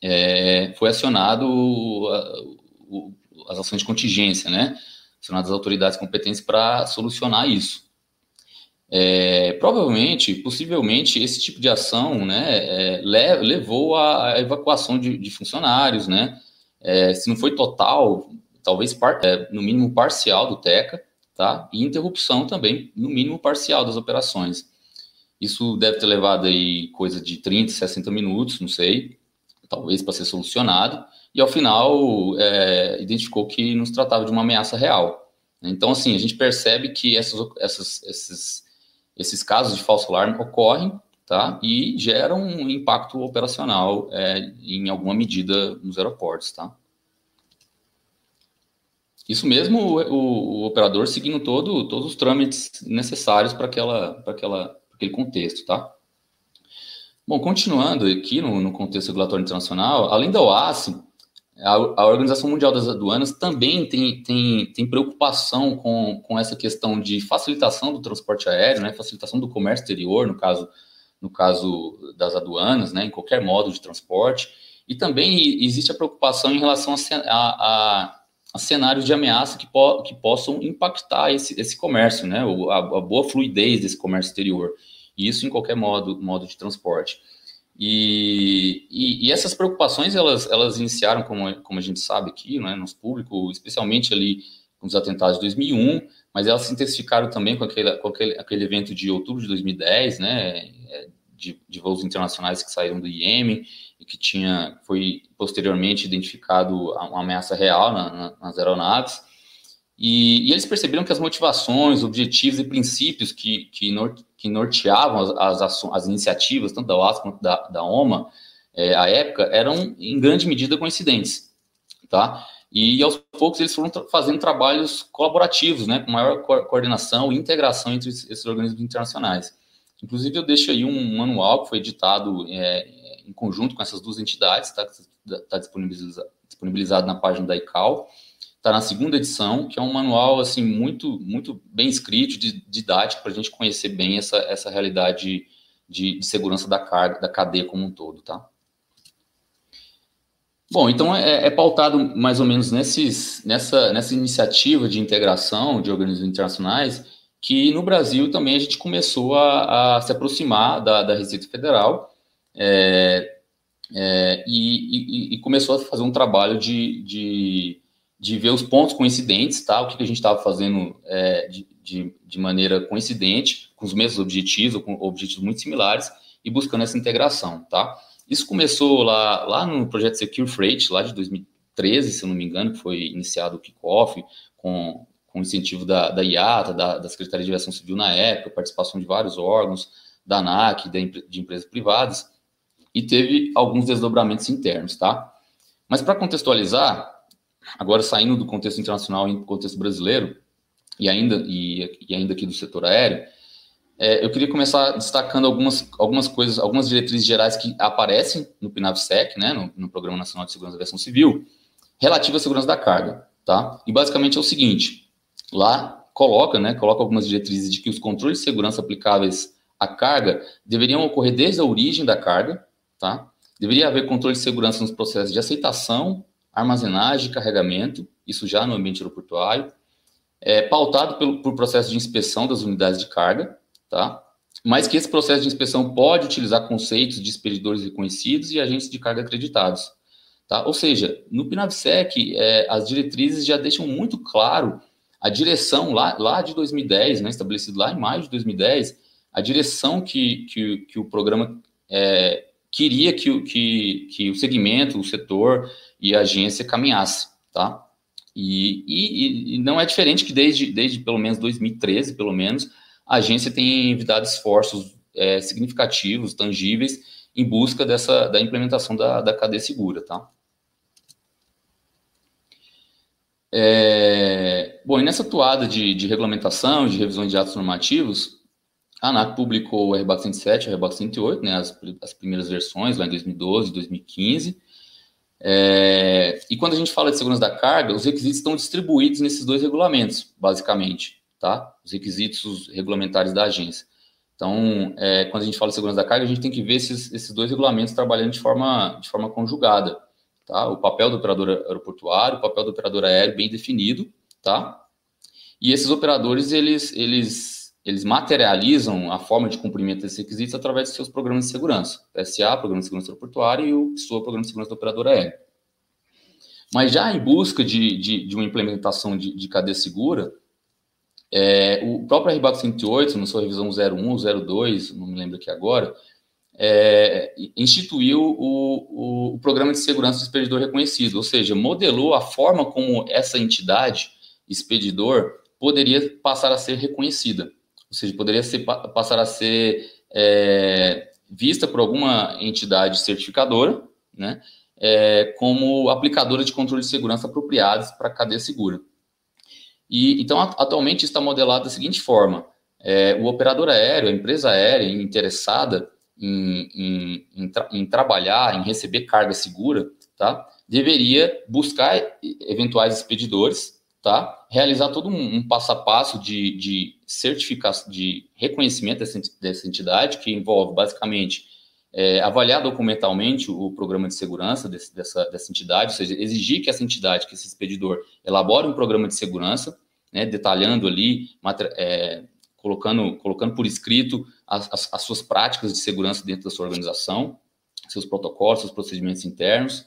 é, foi acionado as ações de contingência, né, acionadas as autoridades competentes para solucionar isso. É, provavelmente, possivelmente, esse tipo de ação né, é, levou à evacuação de, de funcionários, né? É, se não foi total, talvez par, é, no mínimo parcial do TECA, tá? E interrupção também, no mínimo parcial das operações. Isso deve ter levado aí coisa de 30, 60 minutos, não sei, talvez para ser solucionado. E ao final é, identificou que não se tratava de uma ameaça real. Então, assim, a gente percebe que essas, essas, esses esses casos de falso alarme ocorrem tá? e geram um impacto operacional é, em alguma medida nos aeroportos. Tá? Isso mesmo o, o, o operador seguindo todo, todos os trâmites necessários para aquela, aquela, aquele contexto. Tá? Bom, continuando aqui no, no contexto regulatório internacional, além da OASI, a, a, Organização Mundial das Aduanas também tem, tem, tem preocupação com, com essa questão de facilitação do transporte aéreo, né, facilitação do comércio exterior, no caso, no caso das aduanas, né, em qualquer modo de transporte. E também existe a preocupação em relação a, a, a cenários de ameaça que, po, que possam impactar esse, esse comércio, né, a, a boa fluidez desse comércio exterior. E isso em qualquer modo, modo de transporte. E, e, e, essas preocupações, elas, elas iniciaram, como, como a gente sabe aqui, né, nosso público, especialmente ali com os atentados de 2001, mas elas se intensificaram também com aquele, com aquele, aquele evento de outubro de 2010, né, é, de, de voos internacionais que saíram do Iêmen e que tinha, foi posteriormente identificado uma ameaça real na, na, nas aeronaves. E, e, eles perceberam que as motivações, objetivos e princípios que, que, que norteavam as, as, as, iniciativas, tanto da OAS quanto da, da OMA, é, à época, eram em grande medida coincidentes, tá? E aos poucos eles foram fazendo trabalhos colaborativos, né, com maior co coordenação e integração entre esses organismos internacionais. Inclusive, eu deixo aí um manual que foi editado é, em conjunto com essas duas entidades, está tá disponibilizado, disponibilizado na página da ICAO, está na segunda edição, que é um manual assim muito muito bem escrito, didático, para a gente conhecer bem essa, essa realidade de, de segurança da carga, da cadeia como um todo, tá? Bom, então é, é, pautado mais ou menos nesses, nessa, nessa iniciativa de integração de organismos internacionais que no Brasil também a gente começou a, a se aproximar da, da Receita Federal é, é, e, e, e, começou a fazer um trabalho de, de, de, ver os pontos coincidentes, tá? o que, que a gente estava fazendo é, de, de, de maneira coincidente, com os mesmos objetivos, ou com objetivos muito similares, e buscando essa integração. Tá? Isso começou lá, lá no projeto Secure Freight, lá de 2013, se eu não me engano, que foi iniciado o kickoff com, com incentivo da, da IATA, da, da Secretaria de Aviação Civil na época, participação de vários órgãos, da ANAC, de, de empresas privadas, e teve alguns desdobramentos internos, tá? Mas para contextualizar, agora saindo do contexto internacional e do contexto brasileiro, e ainda, e, e ainda aqui do setor aéreo, é, eu queria começar destacando algumas, algumas coisas, algumas diretrizes gerais que aparecem no PNAVSEC, né, no, no Programa Nacional de Segurança da Aviação Civil, relativa à segurança da carga, tá? E basicamente é o seguinte, lá coloca, né, coloca algumas diretrizes de que os controles de segurança aplicáveis à carga deveriam ocorrer desde a origem da carga, tá? Deveria haver controle de segurança nos processos de aceitação, armazenagem e carregamento, isso já no ambiente aeroportuário, é, pautado pelo, por processo de inspeção das unidades de carga, tá? Mas que esse processo de inspeção pode utilizar conceitos de expedidores reconhecidos e agentes de carga acreditados, tá? Ou seja, no PNAVSEC, é, as diretrizes já deixam muito claro a direção lá, lá de 2010, né, estabelecido lá em maio de 2010, a direção que, que, que o programa é, queria que, que, que o segmento, o setor e a agência caminhasse, tá? E, e, e, não é diferente que desde, desde pelo menos 2013, pelo menos, a agência tem enviado esforços é, significativos, tangíveis, em busca dessa, da implementação da, da cadeia segura, tá? É, bom, e nessa toada de, de regulamentação, de revisões de atos normativos, a ANAC publicou o RBAC 107 e o RBAC 108, né, as, as primeiras versões, lá em 2012, 2015, é, e quando a gente fala de segurança da carga, os requisitos estão distribuídos nesses dois regulamentos, basicamente tá? Os requisitos regulamentares da agência. Então, é, quando a gente fala de segurança da carga, a gente tem que ver esses, esses dois regulamentos trabalhando de forma, de forma conjugada, tá? O papel do operador aeroportuário, o papel do operador aéreo bem definido, tá? E esses operadores, eles, eles, eles materializam a forma de cumprimento desses requisitos através de seus programas de segurança. PSA, Programa de Segurança Aeroportuária, e o PSOA, Programa de Segurança do Operador Aéreo. Mas já em busca de, de, de uma implementação de, de cadeia segura, é, o próprio RBAC 108, na sua revisão 01, 02, não me lembro aqui agora, é, instituiu o, o, o, Programa de Segurança do Expedidor Reconhecido, ou seja, modelou a forma como essa entidade, expedidor, poderia passar a ser reconhecida, seja, poderia ser, passar a ser é, vista por alguma entidade certificadora, né, é, como aplicadora de controle de segurança apropriados para a cadeia segura. E, então, atualmente está modelado da seguinte forma: é, o operador aéreo, a empresa aérea interessada em, em, em, tra em, trabalhar, em receber carga segura, tá? deveria buscar eventuais expedidores, tá? realizar todo um, um passo a passo de, de certificação, de reconhecimento dessa, entidade, que envolve basicamente é, avaliar documentalmente o programa de segurança desse, dessa, dessa entidade, ou seja, exigir que essa entidade, que esse expedidor, elabore um programa de segurança, né, detalhando ali, é, colocando, colocando por escrito as, as, as, suas práticas de segurança dentro da sua organização, seus protocolos, seus procedimentos internos,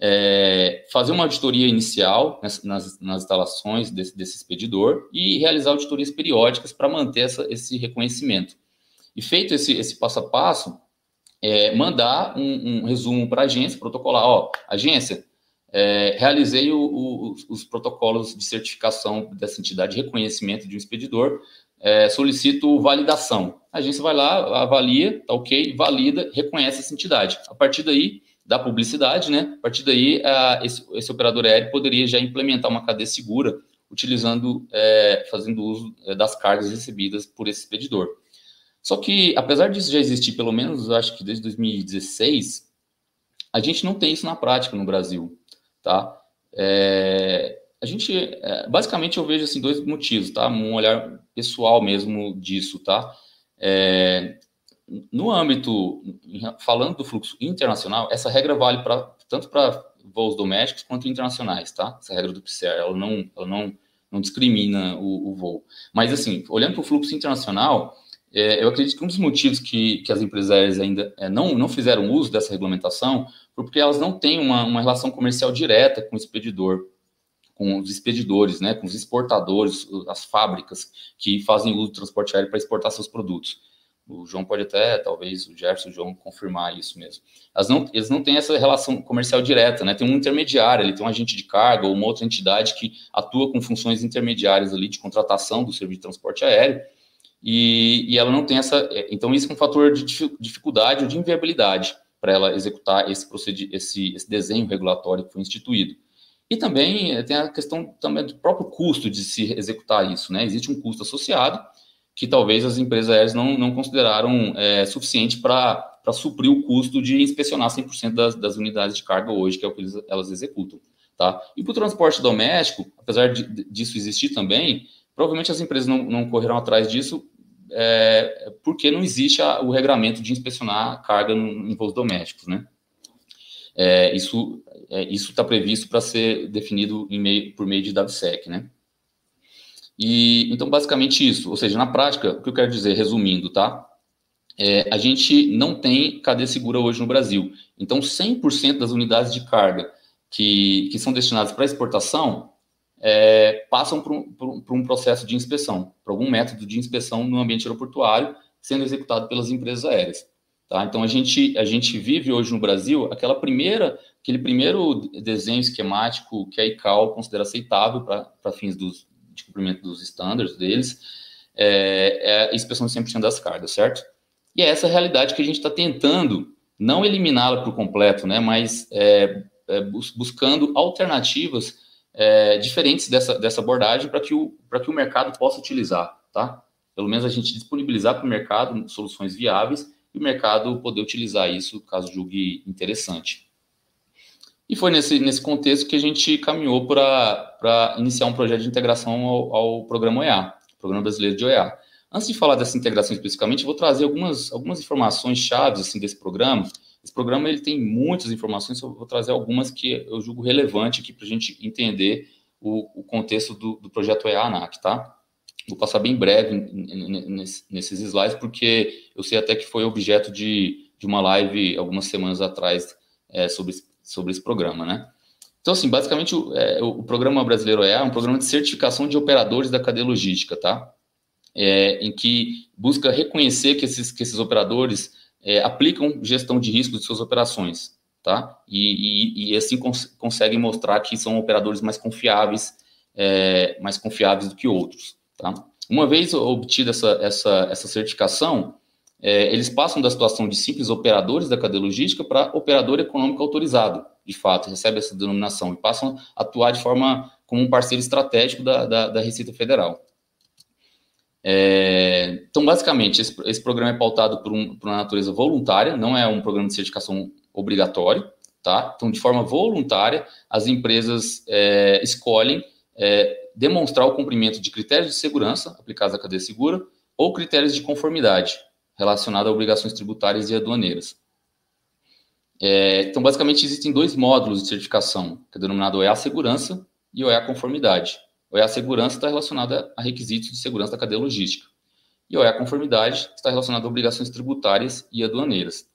é, fazer uma auditoria inicial nas, nas, nas instalações desse, desse, expedidor e realizar auditorias periódicas para manter essa, esse reconhecimento. E feito esse, esse passo a passo, é, mandar um, um resumo para a agência, protocolar, ó, agência, é, realizei o, o, os protocolos de certificação dessa entidade de reconhecimento de um expedidor, é, solicito validação. A agência vai lá, avalia, tá ok, valida, reconhece essa entidade. A partir daí, da publicidade, né? A partir daí, esse, esse, operador aéreo poderia já implementar uma cadeia segura, utilizando, é, fazendo uso é, das cargas recebidas por esse expedidor. Só que, apesar disso já existir, pelo menos, acho que desde 2016, a gente não tem isso na prática no Brasil, tá? É, a gente, é, basicamente, eu vejo assim dois motivos, tá? Um olhar pessoal mesmo disso, tá? É, no âmbito, falando do fluxo internacional, essa regra vale para tanto para voos domésticos quanto internacionais, tá? Essa regra do PCR, ela não, ela não, não discrimina o, o voo. Mas, assim, olhando para o fluxo internacional, é, eu acredito que um dos motivos que, que as empresas aéreas ainda é, não, não fizeram uso dessa regulamentação foi porque elas não têm uma, uma relação comercial direta com o expedidor, com os expedidores, né, com os exportadores, as fábricas que fazem uso do transporte aéreo para exportar seus produtos. O João pode até, talvez o Gerson, o João, confirmar isso mesmo. Não, eles não têm essa relação comercial direta, né? Tem um intermediário, ele tem um agente de carga ou uma outra entidade que atua com funções intermediárias ali de contratação do serviço de transporte aéreo, e, e ela não tem essa. É, então, isso é um fator de dificuldade ou de inviabilidade para ela executar esse, esse, esse desenho regulatório que foi instituído. E também eh, tem a questão também do próprio custo de se executar isso, né? Existe um custo associado que talvez as empresas aéreas não, não consideraram é, suficiente para suprir o custo de inspecionar 100% das, das unidades de carga hoje, que é o que eles, elas executam. Tá? E para o transporte doméstico, apesar de, disso existir também, provavelmente as empresas não, não correram atrás disso é, porque não existe a, o regramento de inspecionar carga no, em voos domésticos, né? É, isso é, está previsto para ser definido meio, por meio de DAVSEC, né? E, então, basicamente isso. Ou seja, na prática, o que eu quero dizer, resumindo, tá? É, a gente não tem cadeia segura hoje no Brasil. Então, 100% das unidades de carga que, que são destinadas para exportação é, passam por um, por, um, processo de inspeção, por algum método de inspeção no ambiente aeroportuário, sendo executado pelas empresas aéreas. Tá? Então, a gente, a gente vive hoje no Brasil aquela primeira, aquele primeiro desenho esquemático que a ICAO considera aceitável para fins dos, de cumprimento dos estándares deles, é, é a inspeção de 100% das cargas, certo? E é essa realidade que a gente está tentando não eliminá-la por completo, né, mas é, é, buscando alternativas é, diferentes dessa, dessa abordagem para que, o, que o mercado possa utilizar, tá? Pelo menos a gente disponibilizar para o mercado soluções viáveis e o mercado poder utilizar isso caso julgue interessante. E foi nesse, nesse contexto que a gente caminhou para iniciar um projeto de integração ao, ao programa OEA, Programa Brasileiro de OEA. Antes de falar dessa integração especificamente, vou trazer algumas, algumas informações chaves assim, desse programa. Esse programa ele tem muitas informações, eu vou trazer algumas que eu julgo relevante aqui para a gente entender o, o contexto do, do, projeto OEA ANAC, tá? Vou passar bem breve nesses slides, porque eu sei até que foi objeto de, de uma live algumas semanas atrás é, sobre sobre esse programa, né? Então, assim, basicamente, o, é, o programa brasileiro é um programa de certificação de operadores da cadeia logística, tá? É, em que busca reconhecer que esses, que esses operadores é, aplicam gestão de risco de suas operações, tá? E, e, e assim cons conseguem mostrar que são operadores mais confiáveis, é, mais confiáveis do que outros, tá? Uma vez obtida essa, essa, essa certificação, é, eles passam da situação de simples operadores da cadeia logística para operador econômico autorizado, de fato, recebe essa denominação, e passam a atuar de forma como um parceiro estratégico da, da, da Receita Federal. É, então, basicamente, esse, esse, programa é pautado por, um, por, uma natureza voluntária, não é um programa de certificação obrigatório, tá? Então, de forma voluntária, as empresas é, escolhem é, demonstrar o cumprimento de critérios de segurança aplicados à cadeia segura ou critérios de conformidade, relacionada a obrigações tributárias e aduaneiras. É, então, basicamente, existem dois módulos de certificação, que é denominado OEA Segurança e OEA Conformidade. OEA Segurança está relacionada a requisitos de segurança da cadeia logística. E OEA Conformidade está relacionada a obrigações tributárias e aduaneiras.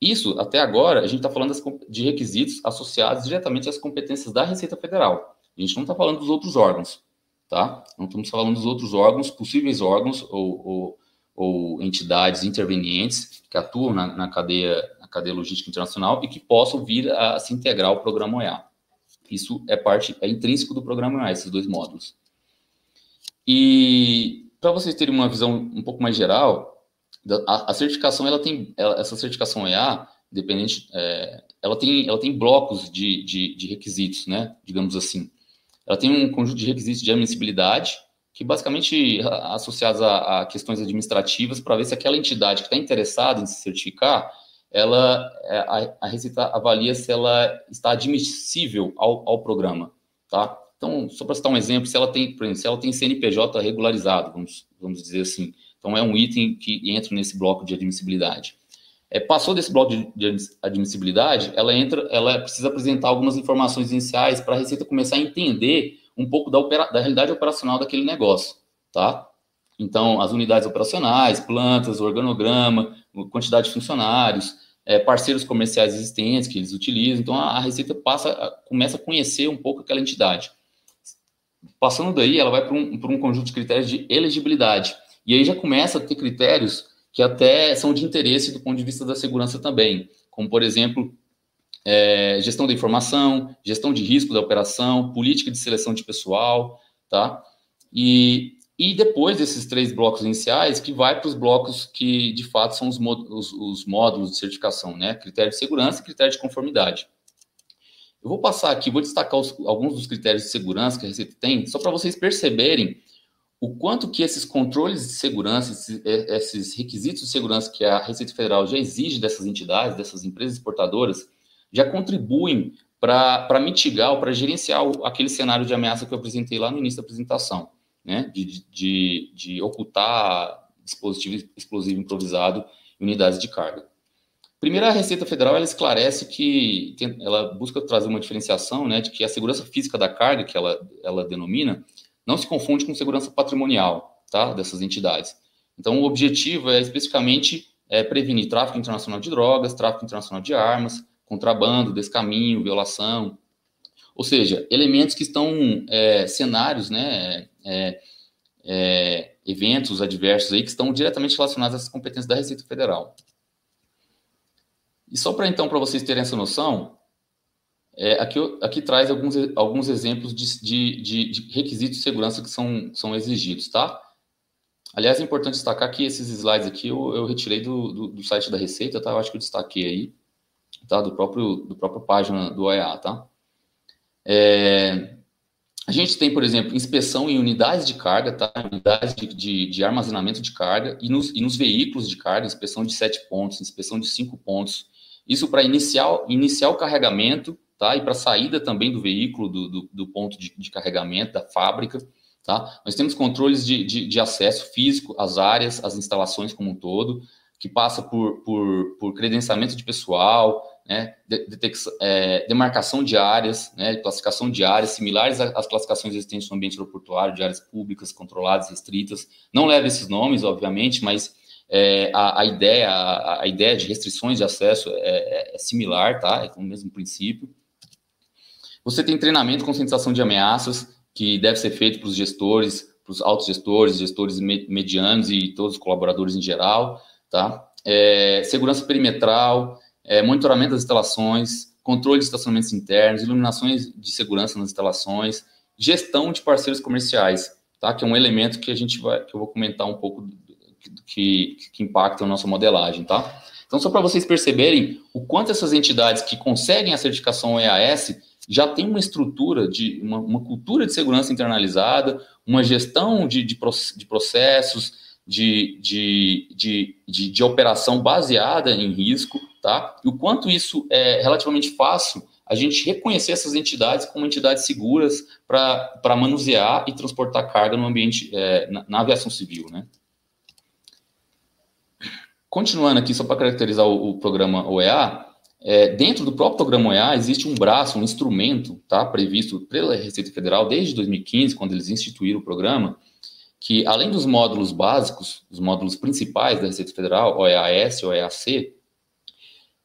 Isso, até agora, a gente está falando de requisitos associados diretamente às competências da Receita Federal. A gente não está falando dos outros órgãos, tá? Não estamos falando dos outros órgãos, possíveis órgãos ou, ou ou entidades intervenientes que atuam na, na, cadeia, na cadeia logística internacional e que possam vir a se integrar ao programa OEA. Isso é parte, é intrínseco do programa EA, esses dois módulos. E para vocês terem uma visão um pouco mais geral, a, a certificação, ela tem, ela, essa certificação EA, dependente, é, ela, tem, ela tem blocos de, de, de requisitos, né, digamos assim. Ela tem um conjunto de requisitos de admissibilidade, que basicamente associados a, a questões administrativas para ver se aquela entidade que está interessada em se certificar, ela é, a, a Receita avalia se ela está admissível ao, ao programa, tá? Então, só para citar um exemplo, se ela tem, por exemplo, se ela tem CNPJ regularizado, vamos, vamos dizer assim, então é um item que entra nesse bloco de admissibilidade. É, passou desse bloco de, de, admissibilidade, ela entra, ela precisa apresentar algumas informações iniciais para a Receita começar a entender um pouco da, opera, da realidade operacional daquele negócio, tá? Então, as unidades operacionais, plantas, organograma, quantidade de funcionários, é, parceiros comerciais existentes que eles utilizam. Então, a, a Receita passa, a, começa a conhecer um pouco aquela entidade. Passando daí, ela vai para um, um conjunto de critérios de elegibilidade. E aí já começa a ter critérios que até são de interesse do ponto de vista da segurança também, como, por exemplo, é, gestão da informação, gestão de risco da operação, política de seleção de pessoal, tá? E, e depois desses três blocos iniciais, que vai para os blocos que, de fato, são os, os, os, módulos de certificação, né? Critério de segurança e critério de conformidade. Eu vou passar aqui, vou destacar os, alguns dos critérios de segurança que a Receita tem, só para vocês perceberem o quanto que esses controles de segurança, esses, esses requisitos de segurança que a Receita Federal já exige dessas entidades, dessas empresas exportadoras, já contribuem para mitigar ou para gerenciar aquele cenário de ameaça que eu apresentei lá no início da apresentação, né? De, de, de ocultar dispositivo explosivo improvisado em unidades de carga. Primeiro, a Receita Federal ela esclarece que tem, ela busca trazer uma diferenciação, né, de que a segurança física da carga, que ela, ela denomina, não se confunde com segurança patrimonial, tá, dessas entidades. Então, o objetivo é especificamente é, prevenir tráfico internacional de drogas, tráfico internacional de armas, contrabando, descaminho, violação, ou seja, elementos que estão, é, cenários, né, é, é, eventos adversos aí que estão diretamente relacionados às competências da Receita Federal. E só para então, para vocês terem essa noção, é, aqui, aqui traz alguns, alguns exemplos de, de, de, de, requisitos de segurança que são, são exigidos, tá? Aliás, é importante destacar que esses slides aqui eu, eu retirei do, do, do, site da Receita, tá? Eu acho que eu destaquei aí tá? Do próprio, do próprio página do OEA, tá? É, a gente tem, por exemplo, inspeção em unidades de carga, tá? Unidades de, de, de armazenamento de carga e nos, e nos, veículos de carga, inspeção de sete pontos, inspeção de cinco pontos. Isso para iniciar, iniciar o carregamento, tá? E para saída também do veículo, do, do, do ponto de, de, carregamento, da fábrica, tá? Nós temos controles de, de acesso físico às áreas, às instalações como um todo, que passa por, por, por credenciamento de pessoal, né, é, demarcação de áreas, né, classificação de áreas similares às classificações existentes no ambiente aeroportuário, de áreas públicas, controladas, restritas. Não leva esses nomes, obviamente, mas é, a, a, ideia, a, a, ideia de restrições de acesso é, é, é similar, tá? É o mesmo princípio. Você tem treinamento, conscientização de ameaças, que deve ser feito para os gestores, para os altos gestores, gestores medianos e todos os colaboradores em geral, tá? É, segurança perimetral, é, monitoramento das instalações, controle de estacionamentos internos, iluminações de segurança nas instalações, gestão de parceiros comerciais, tá? Que é um elemento que a gente vai, que eu vou comentar um pouco que, que impacta a nossa modelagem, tá? Então, só para vocês perceberem o quanto essas entidades que conseguem a certificação EAS já têm uma estrutura de uma, uma cultura de segurança internalizada, uma gestão de, de, de processos, de, de, de, de, de operação baseada em risco, tá? E o quanto isso é relativamente fácil a gente reconhecer essas entidades como entidades seguras para manusear e transportar carga no ambiente, é, na, na, aviação civil, né? Continuando aqui, só para caracterizar o, o, programa OEA, é, dentro do próprio programa OEA existe um braço, um instrumento, tá, previsto pela Receita Federal desde 2015, quando eles instituíram o programa, que além dos módulos básicos, os módulos principais da Receita Federal, OEAS, OEAC,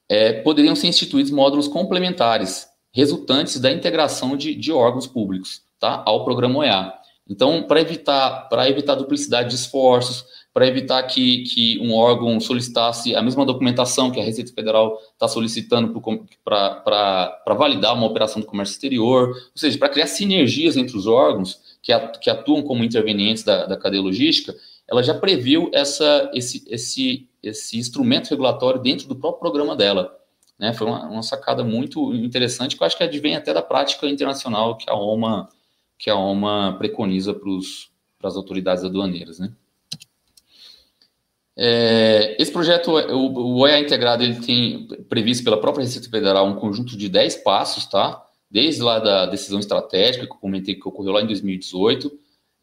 é, poderiam ser instituídos módulos complementares, resultantes da integração de, de órgãos públicos tá, ao programa OEA. Então, para evitar, evitar duplicidade de esforços, para evitar que, que um órgão solicitasse a mesma documentação que a Receita Federal está solicitando para validar uma operação do comércio exterior, ou seja, para criar sinergias entre os órgãos que, atuam como intervenientes da, da cadeia logística, ela já previu essa, esse, esse, esse instrumento regulatório dentro do próprio programa dela. Né? Foi uma, uma sacada muito interessante que eu acho que advém até da prática internacional que a OMA, que a OMA preconiza para as autoridades aduaneiras. Né? É, esse projeto, o, o integrado, ele tem previsto pela própria Receita Federal um conjunto de 10 passos, tá? Desde lá da decisão estratégica, que eu comentei que ocorreu lá em 2018,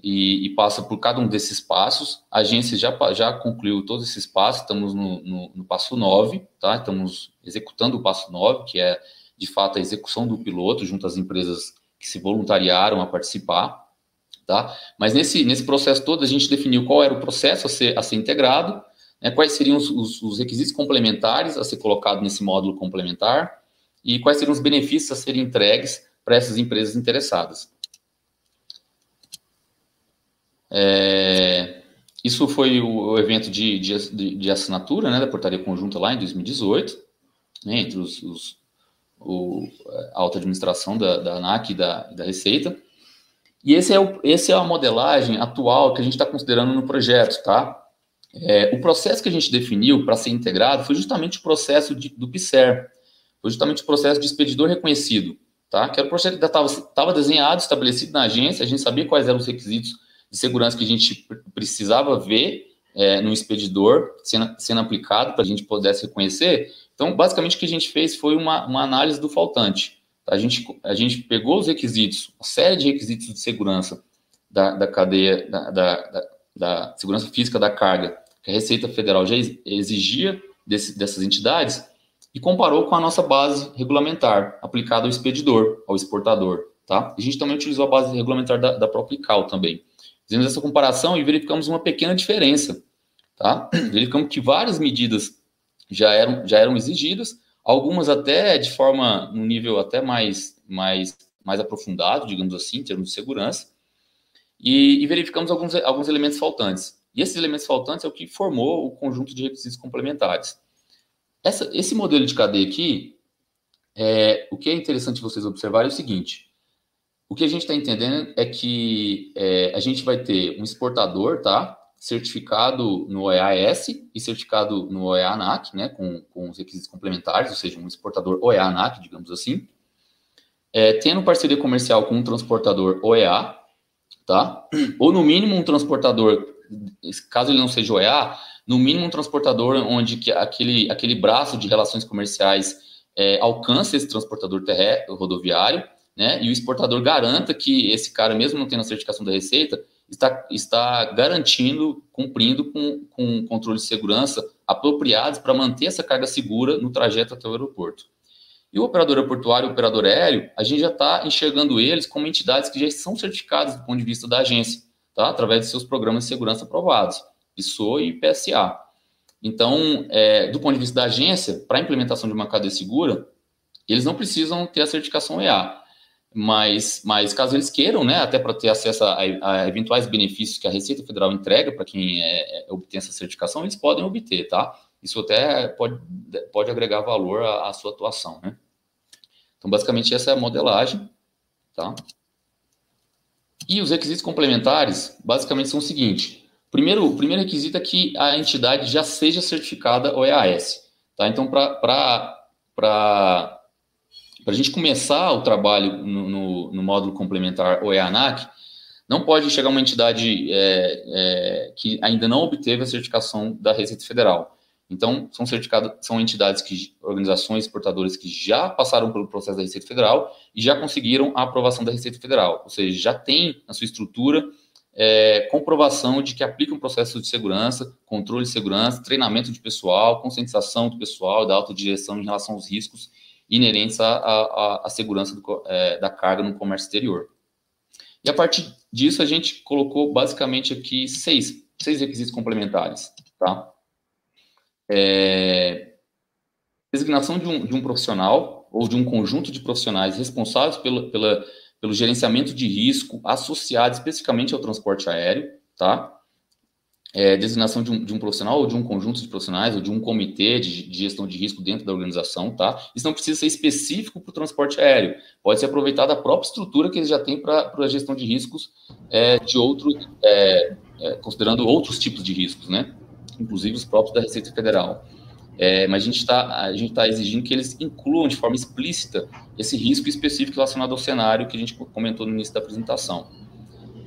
e, e passa por cada um desses passos. A agência já, já concluiu todos esses passos, estamos no, no, no passo 9, tá? Estamos executando o passo 9, que é, de fato, a execução do piloto junto às empresas que se voluntariaram a participar. Tá? Mas nesse, nesse processo todo, a gente definiu qual era o processo a ser, a ser integrado, né, quais seriam os, os, os, requisitos complementares a ser colocado nesse módulo complementar e quais seriam os benefícios a serem entregues para essas empresas interessadas. É, isso foi o, evento de, de, de, assinatura né, da portaria conjunta lá em 2018, né, entre os, os o, a alta administração da, da ANAC e da, da Receita. E esse é, o, esse é a modelagem atual que a gente está considerando no projeto, tá? É, o processo que a gente definiu para ser integrado foi justamente o processo de, do PSER, foi justamente o processo de expedidor reconhecido, tá? Que era o processo que estava desenhado, estabelecido na agência, a gente sabia quais eram os requisitos de segurança que a gente precisava ver é, no expedidor sendo, sendo aplicado para a gente pudesse reconhecer. Então, basicamente, o que a gente fez foi uma, uma análise do faltante. A gente, a gente pegou os requisitos, uma série de requisitos de segurança da, da cadeia, da, da, da, segurança física da carga, que a Receita Federal já exigia desse, dessas entidades, e comparou com a nossa base regulamentar aplicada ao expedidor, ao exportador. Tá? A gente também utilizou a base regulamentar da, da própria ICAO também. Fizemos essa comparação e verificamos uma pequena diferença. Tá? (clears throat) Verificamos que várias medidas já eram, já eram exigidas, algumas até de forma, no nível até mais, mais, mais aprofundado, digamos assim, em termos de segurança, e, e verificamos alguns, alguns elementos faltantes. E esses elementos faltantes é o que formou o conjunto de requisitos complementares. Essa, esse modelo de cadeia aqui, é, o que é interessante vocês observarem é o seguinte: o que a gente está entendendo é que é, a gente vai ter um exportador, tá? Certificado no OEAS e certificado no OEA-ANAC, né? Com, com os requisitos complementares, ou seja, um exportador OEA-ANAC, digamos assim. É, tendo parceria comercial com um transportador OEA, tá? Ou no mínimo um transportador caso ele não seja OEA, no mínimo um transportador onde que aquele, aquele braço de relações comerciais é, alcance esse transportador terrestre, rodoviário, né, e o exportador garanta que esse cara, mesmo não tendo a certificação da Receita, está, está garantindo, cumprindo com, com controle de segurança apropriados para manter essa carga segura no trajeto até o aeroporto. E o operador aeroportuário e o operador aéreo, a gente já está enxergando eles como entidades que já são certificadas do ponto de vista da agência tá? através de seus programas de segurança aprovados, PSO e PSA. Então, é, do ponto de vista da agência, para a implementação de uma cadeia segura, eles não precisam ter a certificação EA. Mas, mas caso eles queiram, né, até para ter acesso a, a, eventuais benefícios que a Receita Federal entrega para quem é, é, obtém essa certificação, eles podem obter, tá? Isso até pode, pode agregar valor à, à sua atuação, né? Então, basicamente, essa é a modelagem, tá? E os requisitos complementares, basicamente, são o seguinte. Primeiro, o primeiro requisito é que a entidade já seja certificada OEAS. Tá? Então, para a gente começar o trabalho no, no, no módulo complementar OEANAC, não pode chegar uma entidade é, é, que ainda não obteve a certificação da Receita Federal. Então, são certificadas, são entidades que, organizações exportadoras que já passaram pelo processo da Receita Federal e já conseguiram a aprovação da Receita Federal, ou seja, já tem na sua estrutura é, comprovação de que aplica um processo de segurança, controle de segurança, treinamento de pessoal, conscientização do pessoal, da autodireção em relação aos riscos inerentes à, à, à segurança do, é, da carga no comércio exterior. E a partir disso, a gente colocou basicamente aqui seis, seis requisitos complementares, tá? é, designação de um, de um profissional ou de um conjunto de profissionais responsáveis pelo, pela, pelo gerenciamento de risco associado especificamente ao transporte aéreo, tá? é, designação de um, de um, profissional ou de um conjunto de profissionais ou de um comitê de, de, gestão de risco dentro da organização, tá? Isso não precisa ser específico para o transporte aéreo, pode ser aproveitado a própria estrutura que eles já têm para a gestão de riscos é, de outro, é, é, considerando outros tipos de riscos, né? Inclusive os próprios da Receita Federal. É, mas a gente está tá exigindo que eles incluam de forma explícita esse risco específico relacionado ao cenário que a gente comentou no início da apresentação.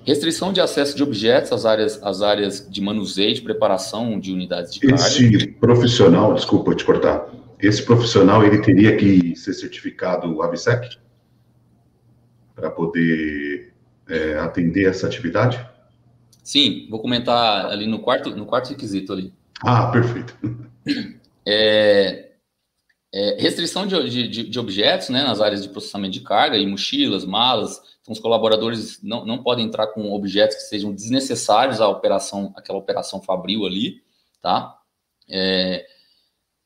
Restrição de acesso de objetos às áreas, às áreas de manuseio, de preparação de unidades de carga. Esse profissional, desculpa te cortar, esse profissional ele teria que ser certificado AVSEC para poder é, atender essa atividade? Sim, vou comentar ali no quarto, no quarto requisito ali. Ah, perfeito. (clears throat) É, é, restrição de, de, de, objetos né, nas áreas de processamento de carga e mochilas, malas, então, os colaboradores não, não podem entrar com objetos que sejam desnecessários à operação, aquela operação fabril ali, tá? É,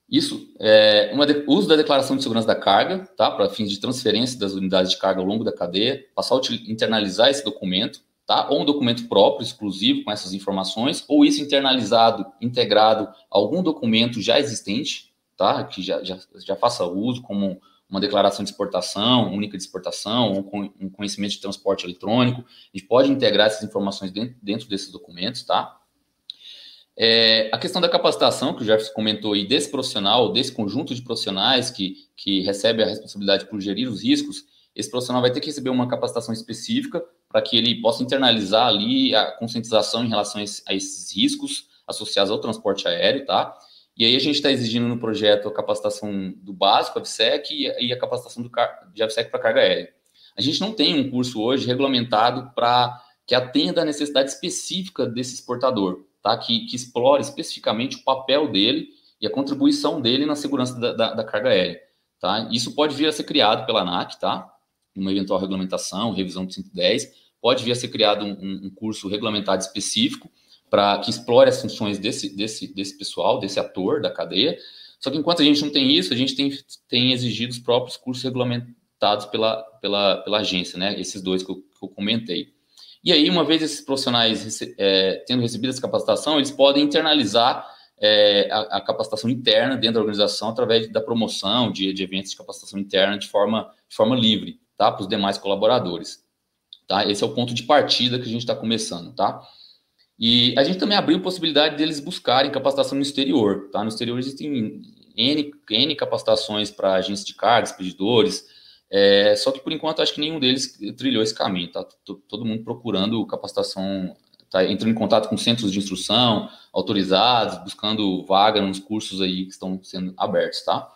isso, é, uma de, uso da declaração de segurança da carga, tá? Para fins de transferência das unidades de carga ao longo da cadeia, passar a internalizar esse documento, tá? Ou um documento próprio, exclusivo, com essas informações, ou isso internalizado, integrado a algum documento já existente, tá? Que já, já, já faça uso, como uma declaração de exportação, única de exportação, ou um conhecimento de transporte eletrônico. A gente pode integrar essas informações dentro, dentro desses documentos, tá? É, a questão da capacitação, que o Jefferson comentou aí, desse profissional, desse conjunto de profissionais que, que recebe a responsabilidade por gerir os riscos, esse profissional vai ter que receber uma capacitação específica para que ele possa internalizar ali a conscientização em relação a esses riscos associados ao transporte aéreo, tá? E aí a gente está exigindo no projeto a capacitação do básico, a VSEC, e a capacitação do, de AVSEC para carga aérea. A gente não tem um curso hoje regulamentado para que atenda à necessidade específica desse exportador, tá? que, que explore especificamente o papel dele e a contribuição dele na segurança da, da, da carga aérea. Tá? Isso pode vir a ser criado pela ANAC, tá? Uma eventual regulamentação, revisão de 110, pode vir a ser criado um, um curso regulamentado específico para que explore as funções desse, desse, desse pessoal, desse ator da cadeia. Só que enquanto a gente não tem isso, a gente tem, tem exigido os próprios cursos regulamentados pela, pela, pela agência, né? Esses dois que eu, que eu comentei. E aí, uma vez esses profissionais é, tendo recebido essa capacitação, eles podem internalizar é, a, a, capacitação interna dentro da organização através da promoção de, de eventos de capacitação interna de forma, de forma livre, tá? Para os demais colaboradores. Tá? Esse é o ponto de partida que a gente está começando, tá? E a gente também abriu possibilidade deles buscarem capacitação no exterior. Tá? No exterior existem N, N capacitações para agentes de carga, expedidores, é, só que por enquanto acho que nenhum deles trilhou esse caminho. Tá? Todo mundo procurando capacitação, tá entrando em contato com centros de instrução autorizados, buscando vaga nos cursos aí que estão sendo abertos, tá?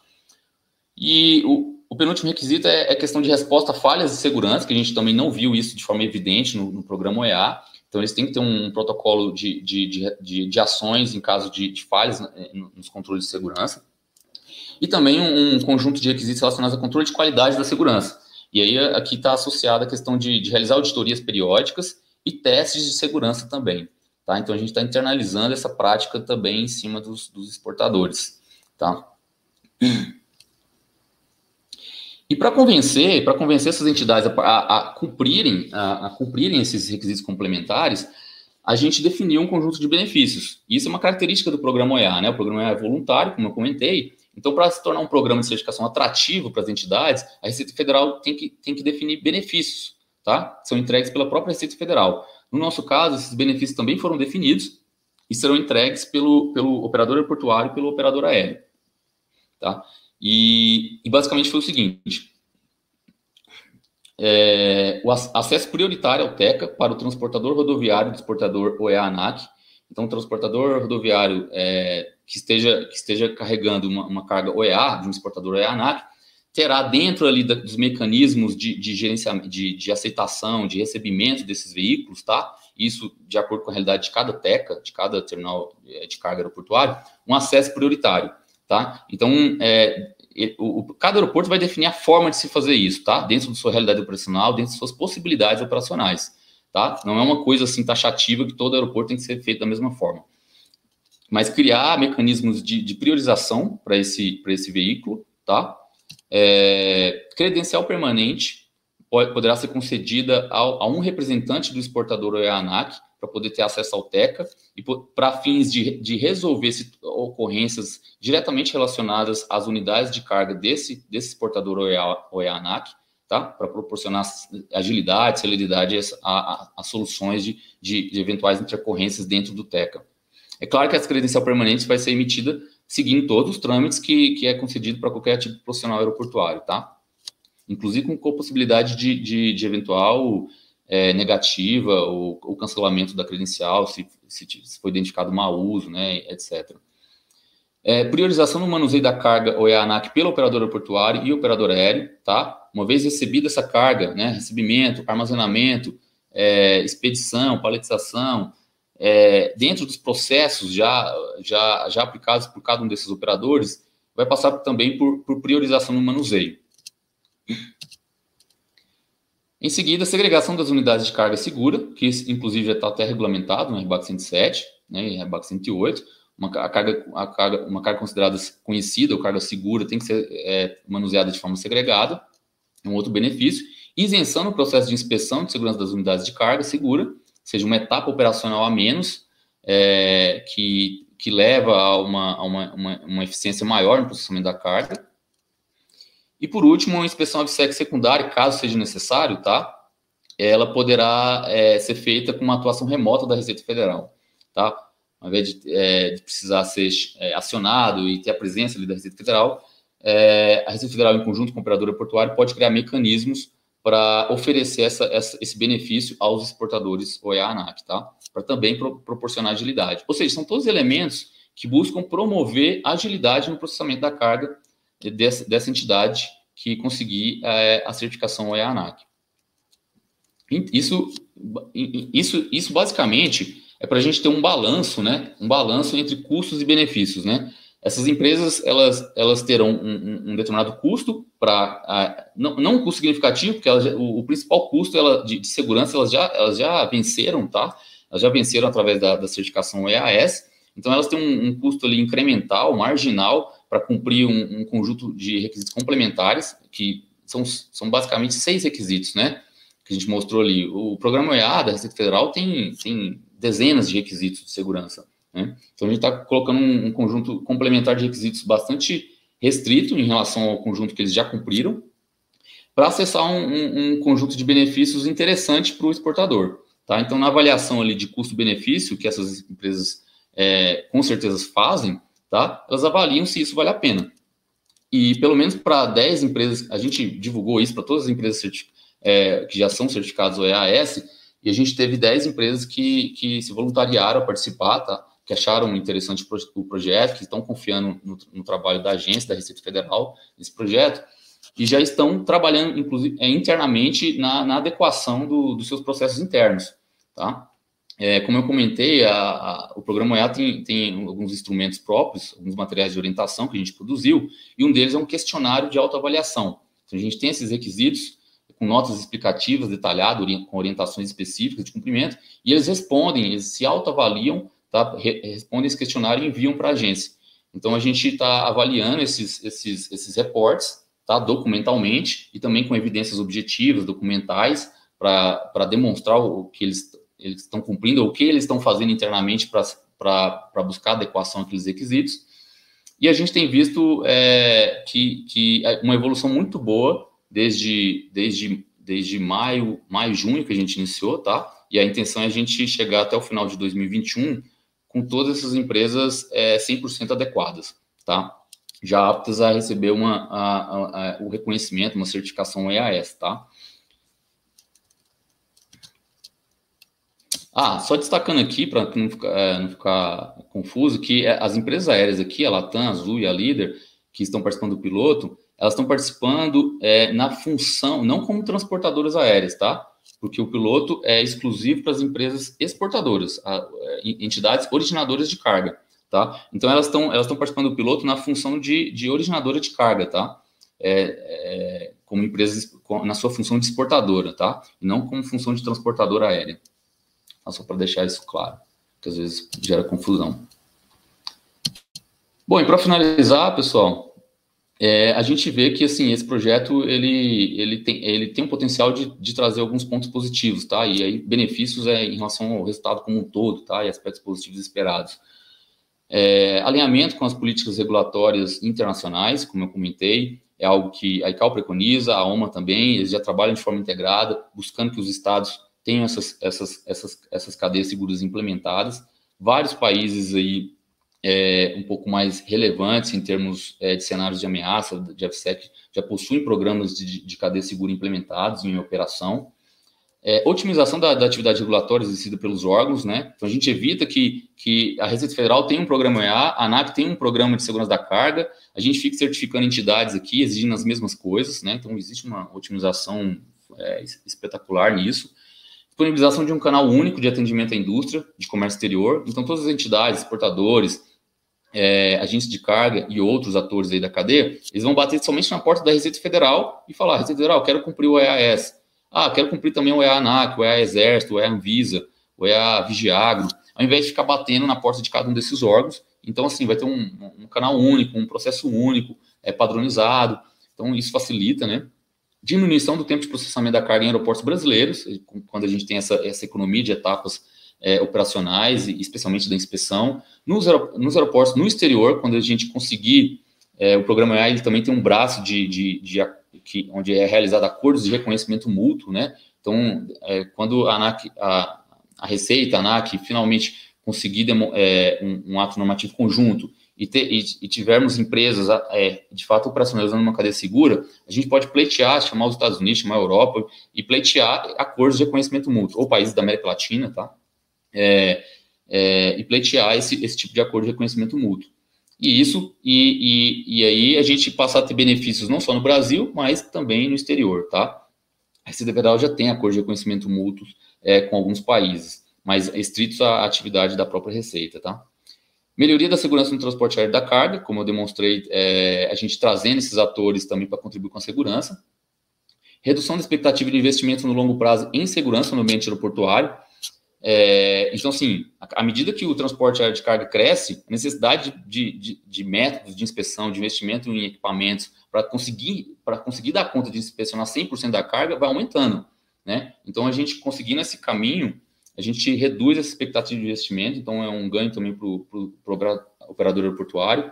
E o, o penúltimo requisito é, é questão de resposta a falhas de segurança, que a gente também não viu isso de forma evidente no, no programa OEA. Então, eles têm que ter um protocolo de, de, de, de ações em caso de, de falhas né, nos controles de segurança. E também um, um, conjunto de requisitos relacionados ao controle de qualidade da segurança. E aí, aqui está associada a questão de, de, realizar auditorias periódicas e testes de segurança também. Tá? Então, a gente está internalizando essa prática também em cima dos, dos exportadores. Tá? E para convencer, para convencer essas entidades a, a, a cumprirem, a, a, cumprirem esses requisitos complementares, a gente definiu um conjunto de benefícios. Isso é uma característica do programa OEA, né? O programa OEA é voluntário, como eu comentei. Então, para se tornar um programa de certificação atrativo para as entidades, a Receita Federal tem que, tem que definir benefícios, tá? São entregues pela própria Receita Federal. No nosso caso, esses benefícios também foram definidos e serão entregues pelo, pelo operador aeroportuário e pelo operador aéreo, tá? E, e basicamente foi o seguinte: é, o acesso prioritário ao TECA para o transportador rodoviário do exportador OEA-ANAC. Então, o transportador rodoviário é, que, esteja, que esteja carregando uma, uma carga OEA, de um exportador OEA-ANAC, terá dentro ali da, dos mecanismos de, de gerenciamento, de, de, aceitação, de recebimento desses veículos, tá? Isso de acordo com a realidade de cada TECA, de cada terminal é, de carga aeroportuário, um acesso prioritário. Tá? Então, é, o, cada aeroporto vai definir a forma de se fazer isso, tá? Dentro da sua realidade operacional, dentro de suas possibilidades operacionais, tá? Não é uma coisa assim taxativa que todo aeroporto tem que ser feito da mesma forma. Mas criar mecanismos de, de priorização para esse, esse veículo, tá? É, credencial permanente pode, poderá ser concedida ao, a um representante do exportador ou ANAC para poder ter acesso ao TECA e para fins de, de resolver ocorrências diretamente relacionadas às unidades de carga desse, desse exportador OEA-ANAC, tá? para proporcionar agilidade, celeridade a, soluções de, de, de, eventuais intercorrências dentro do TECA. É claro que essa credencial permanente vai ser emitida seguindo todos os trâmites que, que é concedido para qualquer tipo de profissional aeroportuário, tá? Inclusive com possibilidade de, de, de eventual é, negativa ou, ou, cancelamento da credencial, se, se, se foi identificado mau uso, né, etc. É, priorização no manuseio da carga ou ANAC pelo operador aeroportuário e operador aéreo, tá? Uma vez recebida essa carga, né, recebimento, armazenamento, é, expedição, paletização, é, dentro dos processos já, já, já aplicados por cada um desses operadores, vai passar também por, por priorização no manuseio. Em seguida, a segregação das unidades de carga segura, que inclusive já está até regulamentado no RBAC 107 né, e RBAC 108. Uma, a carga, a carga, uma carga considerada conhecida ou carga segura tem que ser é, manuseada de forma segregada, é um outro benefício. Isenção no processo de inspeção de segurança das unidades de carga segura, seja uma etapa operacional a menos, é, que, que leva a, uma, a uma, uma, uma eficiência maior no processamento da carga. E por último, uma inspeção ABSEC secundária, caso seja necessário, tá? Ela poderá é, ser feita com uma atuação remota da Receita Federal, tá? Ao invés de, é, de precisar ser é, acionado e ter a presença ali da Receita Federal, é, a Receita Federal, em conjunto com o operador portuário, pode criar mecanismos para oferecer essa, essa, esse benefício aos exportadores OEA-ANAC, tá? Para também pro, proporcionar agilidade. Ou seja, são todos elementos que buscam promover agilidade no processamento da carga dessa, dessa entidade que conseguir é, a certificação OEA-ANAC. Isso, isso, isso basicamente é para a gente ter um balanço, né? Um balanço entre custos e benefícios, né? Essas empresas elas, elas terão um, um determinado custo para não, não um custo significativo, porque elas, o, o, principal custo ela, de, de, segurança elas já, elas já venceram, tá? Elas já venceram através da, da certificação EAS, então elas têm um, um custo ali incremental, marginal, para cumprir um, um, conjunto de requisitos complementares, que são, são basicamente seis requisitos, né? Que a gente mostrou ali. O programa EA da Receita Federal tem, tem dezenas de requisitos de segurança. Né? Então a gente está colocando um, um, conjunto complementar de requisitos bastante restrito em relação ao conjunto que eles já cumpriram, para acessar um, um, conjunto de benefícios interessante para o exportador. Tá? Então, na avaliação ali de custo-benefício que essas empresas é, com certeza fazem, tá? Elas avaliam se isso vale a pena. E pelo menos para 10 empresas, a gente divulgou isso para todas as empresas é, que já são certificadas OEAS, e a gente teve 10 empresas que, que se voluntariaram a participar, tá? Que acharam interessante o projeto, que estão confiando no, no trabalho da agência, da Receita Federal, nesse projeto, e já estão trabalhando, inclusive, é, internamente na, na adequação do, dos seus processos internos, tá? É, como eu comentei, a, a, o programa OEA tem, tem, alguns instrumentos próprios, alguns materiais de orientação que a gente produziu, e um deles é um questionário de autoavaliação. Então, a gente tem esses requisitos com notas explicativas detalhadas, com orientações específicas de cumprimento, e eles respondem, eles se autoavaliam, tá? Re respondem esse questionário e enviam para a agência. Então, a gente está avaliando esses, esses, esses reportes, tá? documentalmente, e também com evidências objetivas, documentais, para demonstrar o que eles eles estão cumprindo, o que eles estão fazendo internamente para buscar adequação àqueles requisitos. E a gente tem visto é, que, que é uma evolução muito boa desde, desde, desde maio, maio, junho que a gente iniciou, tá? E a intenção é a gente chegar até o final de 2021 com todas essas empresas é, 100% adequadas, tá? Já aptas a receber uma, a, a, a, o reconhecimento, uma certificação EAS, tá? Ah, só destacando aqui, para não, é, não, ficar confuso, que é, as empresas aéreas aqui, a Latam, a Azul e a Líder, que estão participando do piloto, elas estão participando é, na função, não como transportadoras aéreas, tá? Porque o piloto é exclusivo para as empresas exportadoras, a, é, entidades originadoras de carga, tá? Então elas estão elas estão participando do piloto na função de, de originadora de carga, tá? É, é, como empresas na sua função de exportadora, tá? Não como função de transportadora aérea. Só para deixar isso claro, que às vezes gera confusão. Bom, e para finalizar, pessoal, é, a gente vê que assim esse projeto ele, ele, tem, ele tem um potencial de, de trazer alguns pontos positivos, tá? E aí benefícios é em relação ao resultado como um todo, tá? E aspectos positivos esperados. É, alinhamento com as políticas regulatórias internacionais, como eu comentei, é algo que a ICAO preconiza, a OMA também, eles já trabalham de forma integrada, buscando que os estados tenham essas, essas, essas, essas cadeias seguras implementadas. Vários países aí é, um pouco mais relevantes em termos é, de cenários de ameaça de FSEC já possuem programas de, de cadeia segura implementados em operação. É, otimização da, da, atividade regulatória exercida pelos órgãos, né? Então a gente evita que, que a Receita Federal tenha um programa EA, a ANAC tem um programa de segurança da carga, a gente fica certificando entidades aqui, exigindo as mesmas coisas, né? Então existe uma otimização é, espetacular nisso disponibilização de um canal único de atendimento à indústria de comércio exterior. Então, todas as entidades, exportadores, é, agentes de carga e outros atores aí da cadeia, eles vão bater somente na porta da Receita Federal e falar, Receita Federal, quero cumprir o EAS. Ah, quero cumprir também o EA-ANAC, o EA Exército, o EA Anvisa, o EA Vigiagro, ao invés de ficar batendo na porta de cada um desses órgãos. Então, assim, vai ter um, um canal único, um processo único, é padronizado. Então, isso facilita, né? Diminuição do tempo de processamento da carga em aeroportos brasileiros, quando a gente tem essa, essa economia de etapas é, operacionais, especialmente da inspeção. Nos, nos, aeroportos no exterior, quando a gente conseguir, é, o programa AI também tem um braço de, de, de, de, onde é realizado acordos de reconhecimento mútuo, né? Então, é, quando a, ANAC, a, a Receita, a ANAC, finalmente conseguir é, um, um, ato normativo conjunto e, e, e tivermos empresas é, de fato operacionalizando uma cadeia segura, a gente pode pleitear, chamar os Estados Unidos, chamar a Europa e pleitear acordos de reconhecimento mútuo, ou países da América Latina, tá? é, é, e pleitear esse, esse tipo de acordo de reconhecimento mútuo. E isso, e, e, e, aí a gente passa a ter benefícios não só no Brasil, mas também no exterior, tá? A Receita Federal já tem acordo de reconhecimento mútuo é, com alguns países, mas restritos à atividade da própria Receita, tá? Melhoria da segurança no transporte aéreo da carga, como eu demonstrei, é, a gente trazendo esses atores também para contribuir com a segurança. Redução da expectativa de investimento no longo prazo em segurança no ambiente aeroportuário. É, então, assim, à medida que o transporte aéreo de carga cresce, a necessidade de, de, de métodos de inspeção, de investimento em equipamentos, para conseguir, conseguir dar conta de inspecionar 100% da carga, vai aumentando. Né? Então, a gente conseguindo esse caminho, a gente reduz essa expectativa de investimento, então é um ganho também para o operador aeroportuário.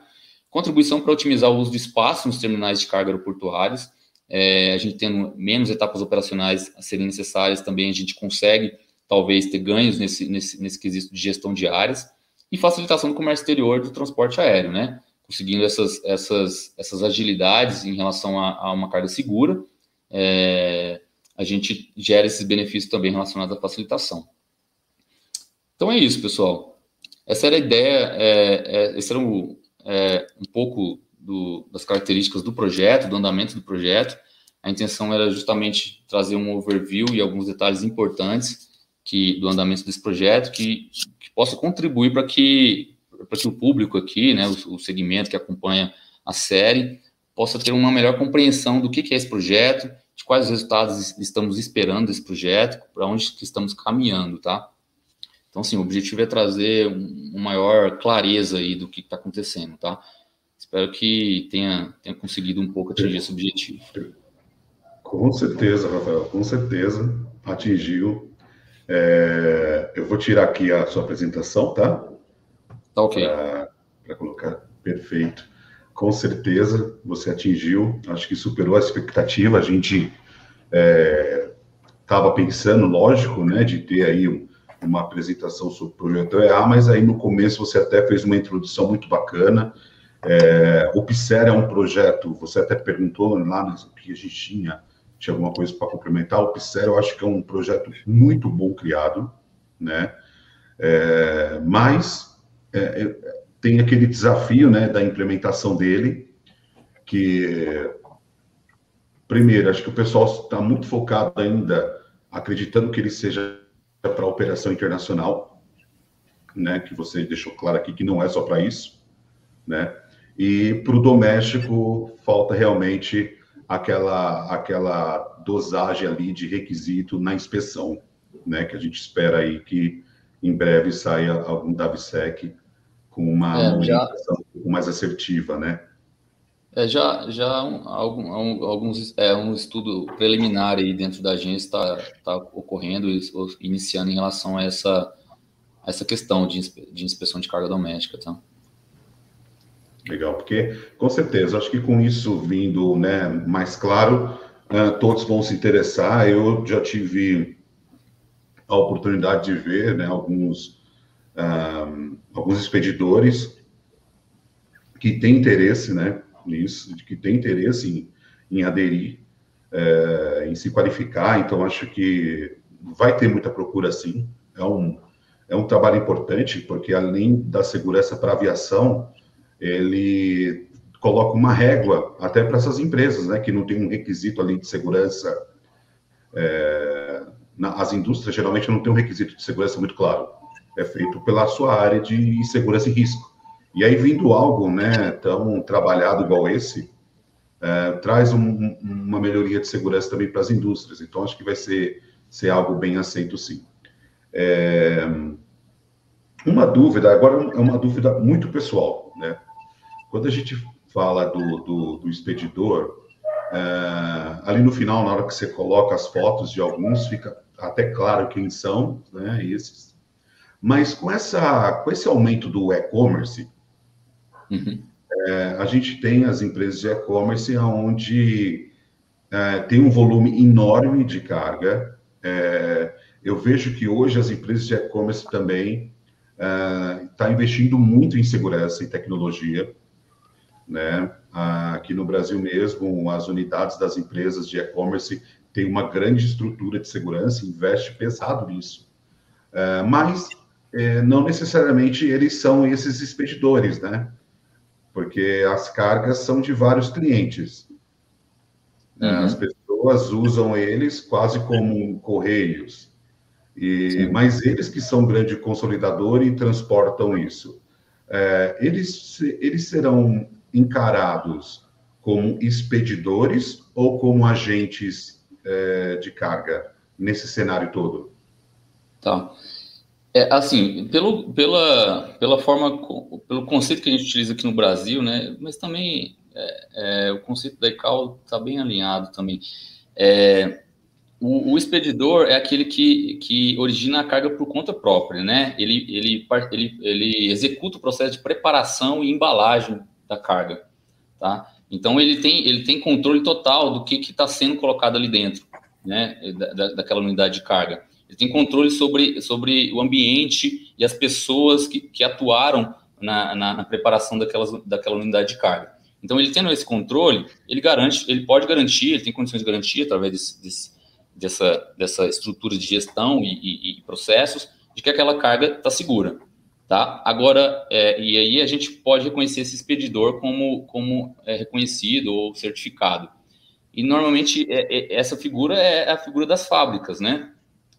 Contribuição para otimizar o uso de espaço nos terminais de carga aeroportuários. É, a gente tendo menos etapas operacionais a serem necessárias, também a gente consegue talvez ter ganhos nesse, nesse, nesse quesito de gestão de áreas e facilitação do comércio exterior do transporte aéreo, né? Conseguindo essas, essas, essas agilidades em relação a, a uma carga segura, é, a gente gera esses benefícios também relacionados à facilitação. Então é isso, pessoal. Essa era a ideia, é, é, esse era um, é, um pouco do, das características do projeto, do andamento do projeto. A intenção era justamente trazer um overview e alguns detalhes importantes que, do andamento desse projeto que, que possa contribuir para que, que o público aqui, né, o, o, segmento que acompanha a série, possa ter uma melhor compreensão do que, que é esse projeto, de quais resultados estamos esperando desse projeto, para onde que estamos caminhando, tá? Então, assim, o objetivo é trazer uma maior clareza aí do que está acontecendo, tá? Espero que tenha, tenha conseguido um pouco atingir esse objetivo. Com certeza, Rafael, com certeza atingiu é, eu vou tirar aqui a sua apresentação, tá? Tá ok. Para colocar perfeito. Com certeza você atingiu, acho que superou a expectativa. A gente estava é, pensando, lógico, né, de ter aí um, uma apresentação sobre o projeto EA, mas aí no começo você até fez uma introdução muito bacana. É, o PSER é um projeto, você até perguntou lá no que a gente tinha tinha alguma coisa para complementar. O PSER eu acho que é um projeto muito bom criado, né? É, mas é, é, tem aquele desafio, né, da implementação dele, que primeiro acho que o pessoal está muito focado ainda, acreditando que ele seja para operação internacional, né? Que você deixou claro aqui que não é só para isso, né? E para o doméstico falta realmente aquela, aquela dosagem ali de requisito na inspeção, né? Que a gente espera aí que em breve saia algum DAVSEC com uma é, já... um pouco mais assertiva, né? É, já já um, algum, alguns é, um estudo preliminar aí dentro da agência está tá ocorrendo, iniciando em relação a essa, essa questão de, de inspeção de carga doméstica. Tá? Legal, porque com certeza, acho que com isso vindo né, mais claro, uh, todos vão se interessar. Eu já tive a oportunidade de ver né, alguns, uh, alguns expedidores que têm interesse, né? Nisso, que tem interesse em, em aderir, é, em se qualificar. Então, acho que vai ter muita procura, sim. É um, é um trabalho importante, porque além da segurança para a aviação, ele coloca uma régua até para essas empresas, né, que não tem um requisito ali de segurança. É, na, as indústrias geralmente não têm um requisito de segurança muito claro. É feito pela sua área de segurança e risco. E aí, vindo algo né, tão trabalhado igual esse, é, traz um, uma melhoria de segurança também para as indústrias. Então, acho que vai ser, ser algo bem aceito, sim. É, uma dúvida, agora é uma dúvida muito pessoal, né? Quando a gente fala do, do, do expedidor, é, ali no final, na hora que você coloca as fotos de alguns, fica até claro quem são, né, esses. Mas com, essa, com esse aumento do e-commerce, Uhum. É, a gente tem as empresas de e-commerce onde é, tem um volume enorme de carga. É, eu vejo que hoje as empresas de e-commerce também estão é, investindo muito em segurança e tecnologia. Né? Aqui no Brasil mesmo, as unidades das empresas de e-commerce têm uma grande estrutura de segurança, investe pesado nisso. É, mas é, não necessariamente eles são esses expedidores, né? Porque as cargas são de vários clientes. Uhum. As pessoas usam eles quase como correios. E, mas eles que são grande consolidador e transportam isso, é, eles, eles serão encarados como expedidores ou como agentes é, de carga nesse cenário todo? Tá. É, assim, pelo, pela, pela forma, pelo conceito que a gente utiliza aqui no Brasil, né, mas também é, é, o conceito da ICAO está bem alinhado também. É, o, o, expedidor é aquele que, que origina a carga por conta própria, né? Ele, ele, ele, ele executa o processo de preparação e embalagem da carga, tá? Então ele tem, ele tem controle total do que está sendo colocado ali dentro, né? Da, daquela unidade de carga. Ele tem controle sobre, sobre o ambiente e as pessoas que, que atuaram na, na, na preparação daquelas, daquela unidade de carga. Então, ele tendo esse controle, ele garante, ele pode garantir, ele tem condições de garantir através desse, desse, dessa, dessa estrutura de gestão e, e, e processos de que aquela carga está segura, tá? Agora, é, e aí a gente pode reconhecer esse expedidor como, como é, reconhecido ou certificado. E normalmente é, é essa figura é a figura das fábricas, né?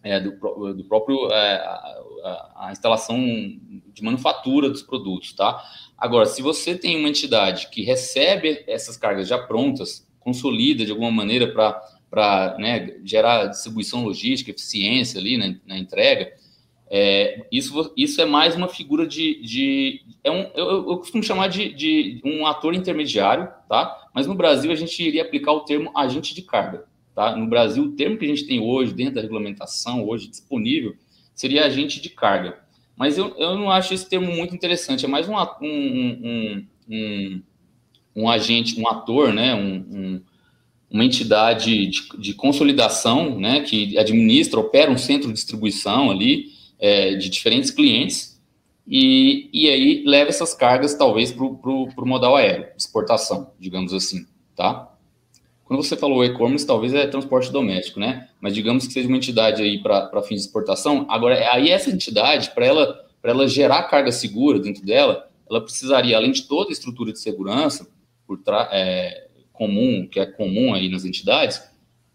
É, do, do, próprio é, a, a, instalação de manufatura dos produtos, tá? Agora, se você tem uma entidade que recebe essas cargas já prontas, consolida de alguma maneira para né, gerar distribuição logística, eficiência ali na, na entrega, é, isso, isso é mais uma figura de. de é um, eu, eu costumo chamar de, de um ator intermediário, tá? Mas no Brasil a gente iria aplicar o termo agente de carga. Tá? No Brasil, o termo que a gente tem hoje, dentro da regulamentação, hoje disponível, seria agente de carga. Mas eu, eu não acho esse termo muito interessante, é mais um, um, um, um agente, um ator, né? um, uma entidade de, de, consolidação né? que administra, opera um centro de distribuição ali é, de diferentes clientes e, e aí leva essas cargas talvez para o modal aéreo, exportação, digamos assim, tá? Quando você falou e-commerce, talvez é transporte doméstico, né? Mas digamos que seja uma entidade aí para fins de exportação. Agora, aí essa entidade, para ela, ela gerar carga segura dentro dela, ela precisaria, além de toda a estrutura de segurança por é, comum, que é comum aí nas entidades,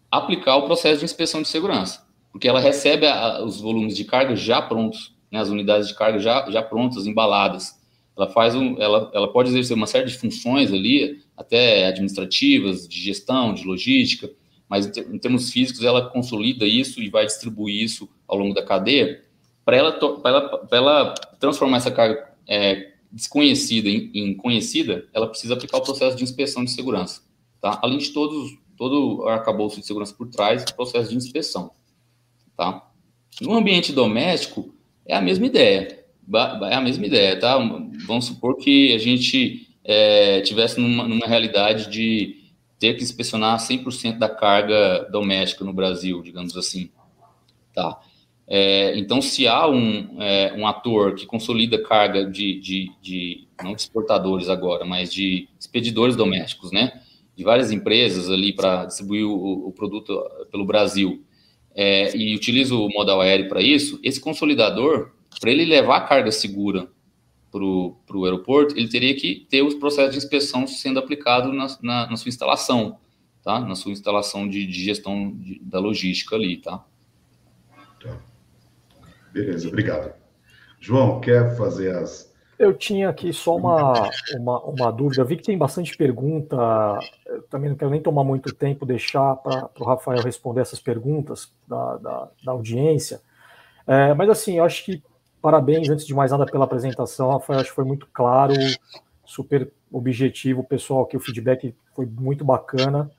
aplicar o processo de inspeção de segurança, porque ela recebe a, os volumes de carga já prontos, né, as unidades de carga já, já prontas, embaladas ela faz um, ela, ela pode exercer uma série de funções ali, até administrativas, de gestão, de logística, mas em termos físicos ela consolida isso e vai distribuir isso ao longo da cadeia para ela, ela, ela transformar essa carga é, desconhecida em, em, conhecida, ela precisa aplicar o processo de inspeção de segurança, tá? Além de todos, todo o arcabouço de segurança por trás, processo de inspeção, tá? No ambiente doméstico, é a mesma ideia, é a mesma ideia, tá? Vamos supor que a gente é, tivesse numa, numa realidade de ter que inspecionar 100% da carga doméstica no Brasil, digamos assim, tá? É, então, se há um, é, um ator que consolida carga de, de, de, não de exportadores agora, mas de expedidores domésticos, né? De várias empresas ali para distribuir o, o, produto pelo Brasil é, e utiliza o modal aéreo para isso, esse consolidador, para ele levar a carga segura para o aeroporto, ele teria que ter os processos de inspeção sendo aplicado na, na, na sua instalação, tá? Na sua instalação de, de gestão de, da logística ali, tá? Tá. Beleza, obrigado. João, quer fazer as. Eu tinha aqui só uma, (laughs) uma, uma dúvida. Vi que tem bastante pergunta. Eu também não quero nem tomar muito tempo, deixar para o Rafael responder essas perguntas da, da, da audiência. É, mas assim, eu acho que parabéns, antes de mais nada, pela apresentação, Rafael. Acho que foi muito claro, super objetivo, pessoal, que o feedback foi muito bacana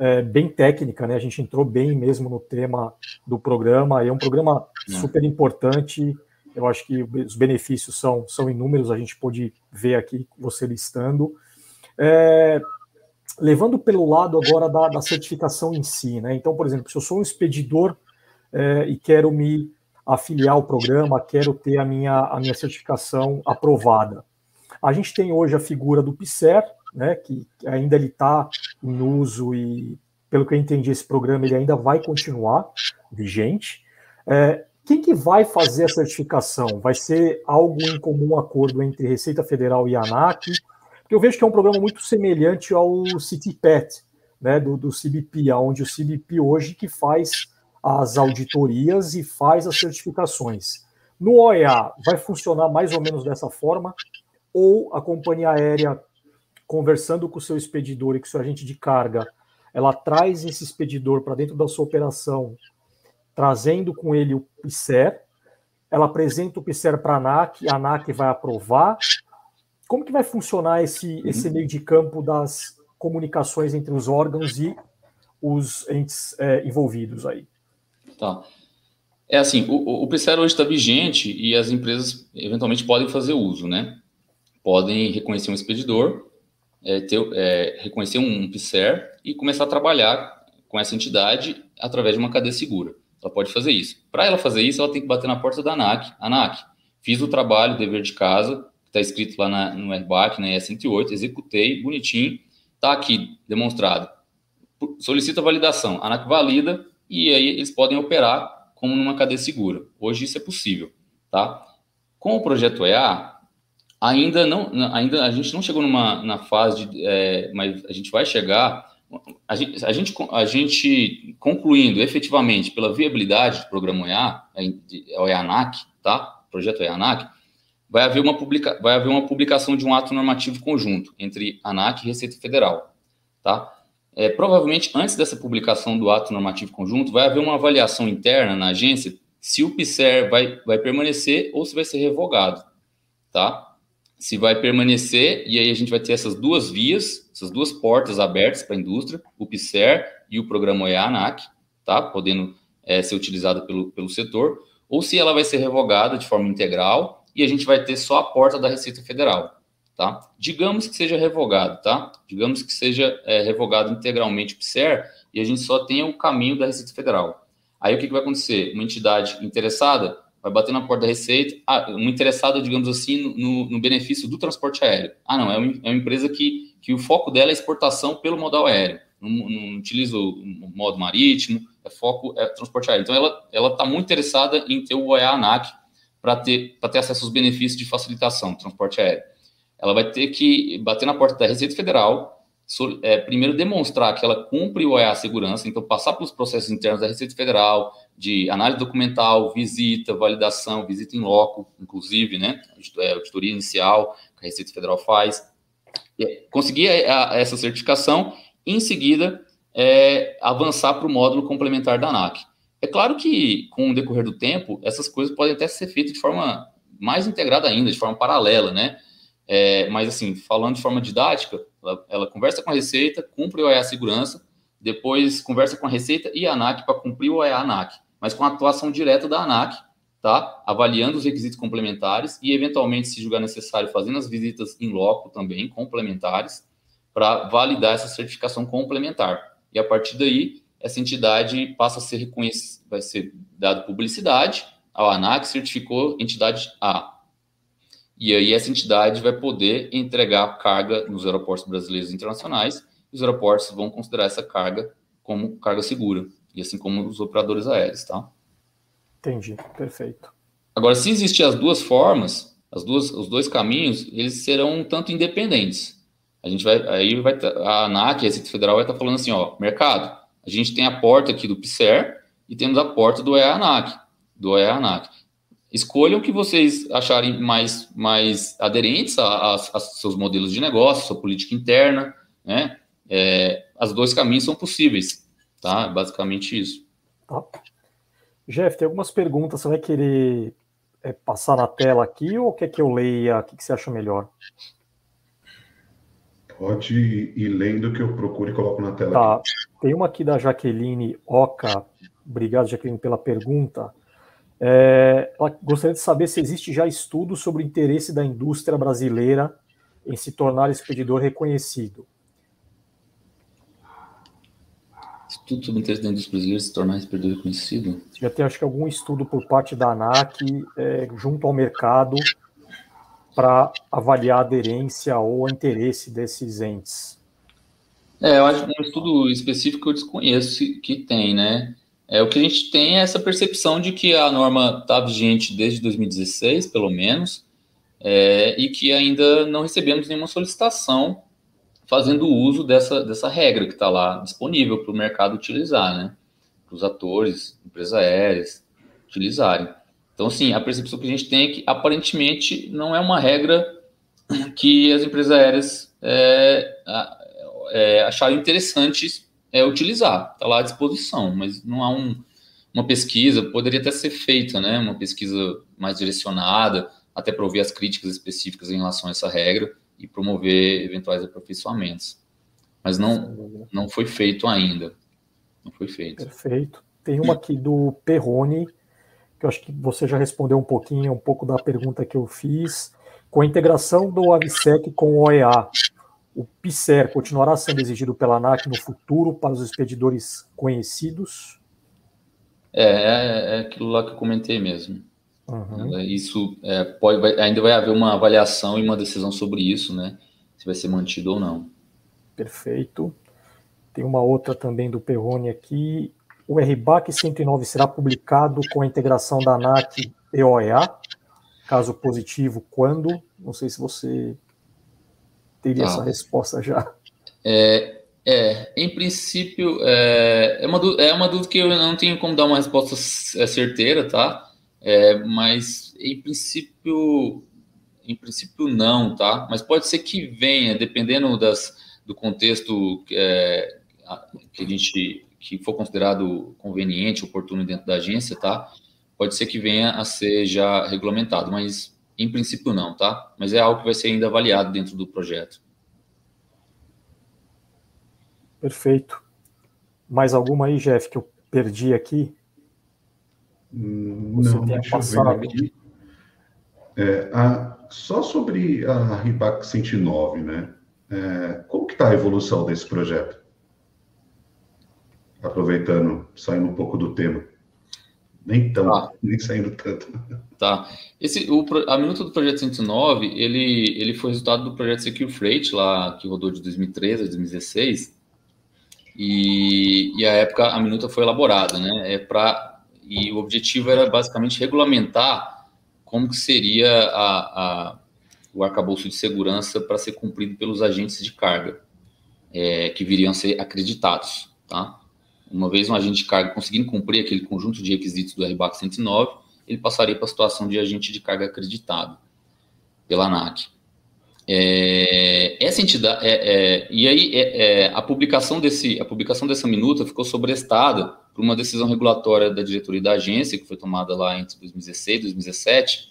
é, bem técnica, né? A gente entrou bem mesmo no tema do programa. É um programa super importante. Eu acho que os benefícios são, são inúmeros, a gente pôde ver aqui você listando. É, levando pelo lado agora da, da, certificação em si, né? Então, por exemplo, se eu sou um expedidor é, e quero me afiliar ao programa, quero ter a minha, a minha certificação aprovada. A gente tem hoje a figura do PICER, né, que ainda ele está em uso e, pelo que eu entendi, esse programa ele ainda vai continuar vigente. É, quem que vai fazer a certificação? Vai ser algo em comum acordo entre Receita Federal e ANAC? Porque eu vejo que é um programa muito semelhante ao CityPet, né, do, do CBP, onde o CBP hoje que faz as auditorias e faz as certificações. No OEA, vai funcionar mais ou menos dessa forma? Ou a companhia aérea conversando com o seu expedidor e com o seu agente de carga, ela traz esse expedidor para dentro da sua operação, trazendo com ele o PICER, ela apresenta o PICER para a ANAC, a ANAC vai aprovar. Como que vai funcionar esse, uhum. esse meio de campo das comunicações entre os órgãos e os entes é, envolvidos aí? Tá. É assim, o, o hoje está vigente e as empresas eventualmente podem fazer uso, né? Podem reconhecer um expedidor é, ter, é, reconhecer um PSER e começar a trabalhar com essa entidade através de uma cadeia segura. Ela pode fazer isso. Para ela fazer isso, ela tem que bater na porta da ANAC. ANAC, fiz o trabalho, dever de casa, está escrito lá na, no RBAC, na ES108, executei, bonitinho, está aqui demonstrado. Solicita validação. A ANAC valida e aí eles podem operar como numa cadeia segura. Hoje isso é possível, tá? Com o projeto EA, Ainda não, ainda a gente não chegou numa na fase de, é, mas a gente vai chegar. A gente, a gente, a gente concluindo efetivamente pela viabilidade do programa OEA, é, OEANAC, tá? Projeto OEANAC, vai haver uma publica, vai haver uma publicação de um ato normativo conjunto entre ANAC e Receita Federal, tá? É, provavelmente antes dessa publicação do ato normativo conjunto, vai haver uma avaliação interna na agência se o PSER vai, vai permanecer ou se vai ser revogado, tá? se vai permanecer, e aí a gente vai ter essas duas vias, essas duas portas abertas para a indústria, o PSER e o programa OEA-ANAC, tá? podendo é, ser utilizado pelo, pelo setor, ou se ela vai ser revogada de forma integral e a gente vai ter só a porta da Receita Federal. Tá? Digamos que seja revogado, tá? Digamos que seja é, revogado integralmente o PSER e a gente só tenha o caminho da Receita Federal. Aí o que, que vai acontecer? Uma entidade interessada vai bater na porta da Receita, ah, uma interessada, digamos assim, no, no, benefício do transporte aéreo. Ah, não, é uma, é uma, empresa que, que o foco dela é exportação pelo modal aéreo, não, não utiliza o, modo marítimo, é foco é transporte aéreo. Então, ela ela está muito interessada em ter o OEA ANAC para ter, ter acesso aos benefícios de facilitação do transporte aéreo. Ela vai ter que bater na porta da Receita Federal, é, primeiro demonstrar que ela cumpre o OEA Segurança, então passar pelos processos internos da Receita Federal, de análise documental, visita, validação, visita em loco, inclusive, né? É, auditoria inicial que a Receita Federal faz. Conseguir essa certificação em seguida, é, avançar para o módulo complementar da ANAC. É claro que, com o decorrer do tempo, essas coisas podem até ser feitas de forma mais integrada ainda, de forma paralela, né? É, mas, assim, falando de forma didática, ela, ela, conversa com a Receita, cumpre o OEA Segurança, depois conversa com a Receita e a ANAC para cumprir o OEA ANAC, mas com a atuação direta da ANAC, tá? Avaliando os requisitos complementares e, eventualmente, se julgar necessário, fazendo as visitas em loco também, complementares, para validar essa certificação complementar. E a partir daí, essa entidade passa a ser reconhecida, vai ser dado publicidade, a ANAC certificou entidade A. E aí essa entidade vai poder entregar carga nos aeroportos brasileiros e internacionais, e os aeroportos vão considerar essa carga como carga segura, e assim como os operadores aéreos, tá? Entendi, perfeito. Agora, se existir as duas formas, as duas, os dois caminhos, eles serão um tanto independentes. A gente vai, aí vai, a ANAC, a Receita Federal vai estar falando assim, ó, mercado, a gente tem a porta aqui do PSER e temos a porta do EANAC, do EANAC. Escolham o que vocês acharem mais, mais aderentes a, a, a, seus modelos de negócio, sua política interna, né? É, as dois caminhos são possíveis, tá? Basicamente isso. Tá. Jeff, tem algumas perguntas. Você vai querer é, passar na tela aqui ou quer que eu leia? O que, que você acha melhor? Pode ir lendo que eu procuro e coloco na tela. Tá. Aqui. Tem uma aqui da Jaqueline Oca. Obrigado, Jaqueline, pela pergunta. É, ela gostaria de saber se existe já estudo sobre o interesse da indústria brasileira em se tornar expedidor reconhecido. Estudo sobre o interesse da indústria brasileira se tornar expedidor reconhecido? Já tem, acho que, algum estudo por parte da ANAC é, junto ao mercado para avaliar a aderência ou interesse desses entes. É, eu acho que um estudo específico eu desconheço que tem, né? É, o que a gente tem é essa percepção de que a norma está vigente desde 2016, pelo menos, é, e que ainda não recebemos nenhuma solicitação fazendo uso dessa, dessa regra que está lá disponível para o mercado utilizar, né? Para os atores, empresas aéreas utilizarem. Então, assim, a percepção que a gente tem é que aparentemente não é uma regra que as empresas aéreas é, é, acharam interessantes é, utilizar, está lá à disposição, mas não há um, uma pesquisa, poderia até ser feita, né, uma pesquisa mais direcionada, até para ouvir as críticas específicas em relação a essa regra e promover eventuais aperfeiçoamentos. Mas não, não foi feito ainda. Não foi feito. Perfeito. Tem uma aqui do Perrone, que eu acho que você já respondeu um pouquinho, um pouco da pergunta que eu fiz. Com a integração do AVSEC com o OEA, o PICER continuará sendo exigido pela ANAC no futuro para os expedidores conhecidos? É, é, é aquilo lá que eu comentei mesmo. Uhum. É, isso é, pode, vai, ainda vai haver uma avaliação e uma decisão sobre isso, né? Se vai ser mantido ou não. Perfeito. Tem uma outra também do Perrone aqui. O RBAC 109 será publicado com a integração da ANAC e OEA? Caso positivo, quando? Não sei se você teria ah. essa resposta já. É, é em princípio, é, é, uma, é uma dúvida que eu não tenho como dar uma resposta é, certeira, tá? É, mas em princípio, em princípio não, tá? Mas pode ser que venha, dependendo das, do contexto é, que a gente que for considerado conveniente, oportuno dentro da agência, tá? Pode ser que venha a ser já regulamentado, mas em princípio, não, tá? Mas é algo que vai ser ainda avaliado dentro do projeto. Perfeito. Mais alguma aí, Jeff, que eu perdi aqui? Hum, Você não, tenha passado. aqui. É, a, só sobre a RIBAC 109, né? É, como que está a evolução desse projeto? Aproveitando, saindo um pouco do tema. Nem tão, tá. nem saindo tanto. Tá. Esse, o, a minuta do projeto 109, ele, ele foi resultado do projeto Secure Freight, lá, que rodou de 2013 a 2016. E, e a época a minuta foi elaborada, né? É pra, e o objetivo era basicamente regulamentar como que seria a, a, o arcabouço de segurança para ser cumprido pelos agentes de carga, é, que viriam a ser acreditados, tá? Uma vez um agente de carga conseguindo cumprir aquele conjunto de requisitos do RBAC 109, ele passaria para a situação de agente de carga acreditado pela ANAC. É, essa entidade, é, é, e aí é, é, a publicação desse, a publicação dessa minuta ficou sobrestada por uma decisão regulatória da diretoria da agência que foi tomada lá entre 2016 e 2017,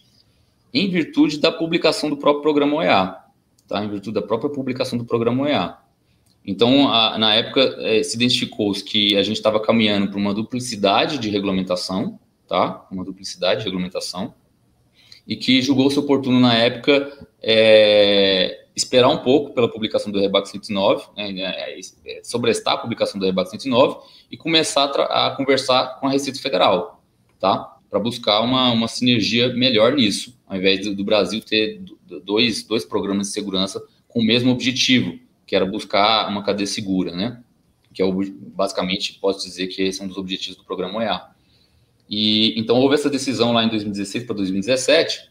em virtude da publicação do próprio programa OEA. tá? em virtude da própria publicação do programa OEA. Então, a, na época, é, se identificou que a gente estava caminhando para uma duplicidade de regulamentação, tá? Uma duplicidade de regulamentação, e que julgou-se oportuno na época é, esperar um pouco pela publicação do REBAC 109, né, é, é, sobrestar a publicação do REBAC 109 e começar a, a conversar com a Receita Federal, tá? Para buscar uma, uma sinergia melhor nisso, ao invés do, do Brasil ter dois, dois programas de segurança com o mesmo objetivo, que era buscar uma cadeia segura, né? Que é o, basicamente, posso dizer que esse é um dos objetivos do programa OEA. E então houve essa decisão lá em 2016 para 2017,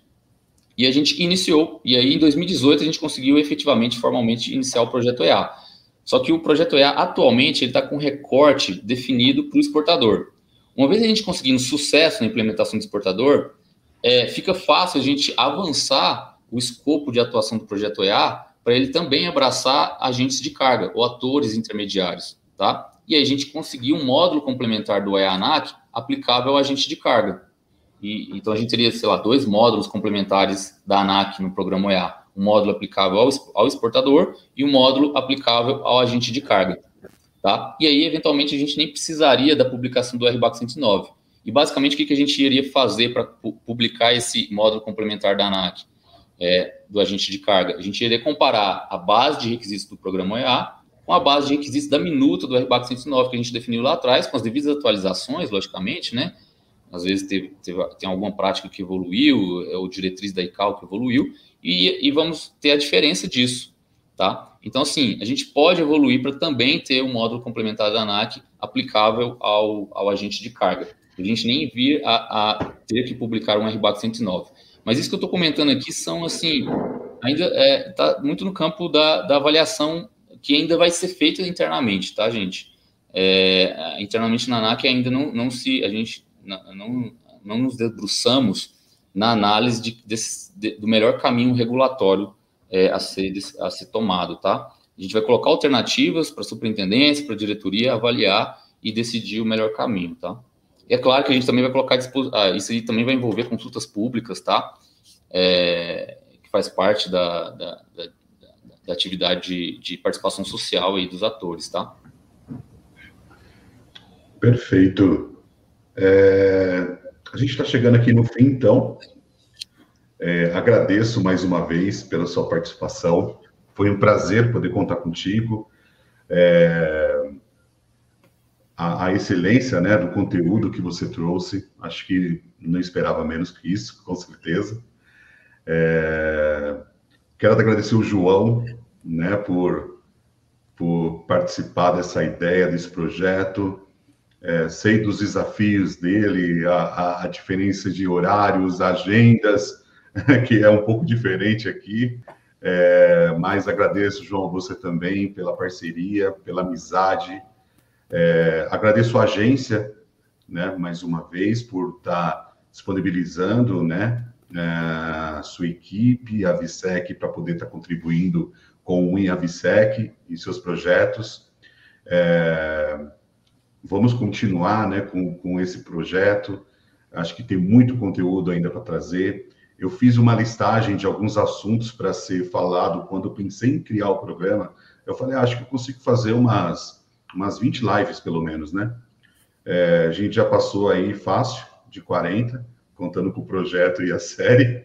e a gente iniciou. E aí em 2018 a gente conseguiu efetivamente, formalmente, iniciar o projeto EA. Só que o projeto EA atualmente ele está com recorte definido para o exportador. Uma vez a gente conseguindo sucesso na implementação do exportador, é, fica fácil a gente avançar o escopo de atuação do projeto EA para ele também abraçar agentes de carga ou atores intermediários, tá? E aí a gente conseguiu um módulo complementar do EANAC aplicável ao agente de carga. E, então a gente teria, sei lá, dois módulos complementares da ANAC no programa OEA. Um módulo aplicável ao, ao exportador e um módulo aplicável ao agente de carga. Tá? E aí, eventualmente, a gente nem precisaria da publicação do RBAC 109. E basicamente, o que, que a gente iria fazer para publicar esse módulo complementar da ANAC, é, do agente de carga? A gente iria comparar a base de requisitos do programa OEA com a base de requisitos da minuta do RBAC 109 que a gente definiu lá atrás, com as devidas atualizações, logicamente, né? Às vezes teve, teve, tem alguma prática que evoluiu, é o diretriz da ICAO que evoluiu, e, e vamos ter a diferença disso, tá? Então, assim, a gente pode evoluir para também ter um módulo complementar da ANAC aplicável ao, ao agente de carga. A gente nem vir a, a ter que publicar um RBAC 109. Mas isso que eu estou comentando aqui são, assim, ainda está é, tá muito no campo da, da avaliação que ainda vai ser feito internamente, tá, gente? É, internamente na ANAC ainda não, não se, a gente não, não nos debruçamos na análise de, desse, de, do melhor caminho regulatório é, a, ser, a ser tomado, tá? A gente vai colocar alternativas para a superintendência, para a diretoria avaliar e decidir o melhor caminho, tá? E é claro que a gente também vai colocar ah, isso aí também vai envolver consultas públicas, tá? É, que faz parte da, da, da, da atividade de, de, participação social aí dos atores, tá? Perfeito. É, a gente está chegando aqui no fim, então. É, agradeço mais uma vez pela sua participação. Foi um prazer poder contar contigo. É, a, a, excelência né, do conteúdo que você trouxe, acho que não esperava menos que isso, com certeza. É, quero agradecer o João né, por, por participar dessa ideia, desse projeto. É, sei dos desafios dele, a, a, a, diferença de horários, agendas, (laughs) que é um pouco diferente aqui. É, mas agradeço, João, você também pela parceria, pela amizade. É, agradeço a agência, né, mais uma vez, por estar disponibilizando, né, é, a sua equipe, a VSEC, para poder estar contribuindo com o INAVSEC e seus projetos. É, vamos continuar né, com, com esse projeto. Acho que tem muito conteúdo ainda para trazer. Eu fiz uma listagem de alguns assuntos para ser falado quando pensei em criar o programa. Eu falei, ah, acho que eu consigo fazer umas, umas 20 lives, pelo menos, né? É, a gente já passou aí fácil de 40, contando com o projeto e a (laughs) série.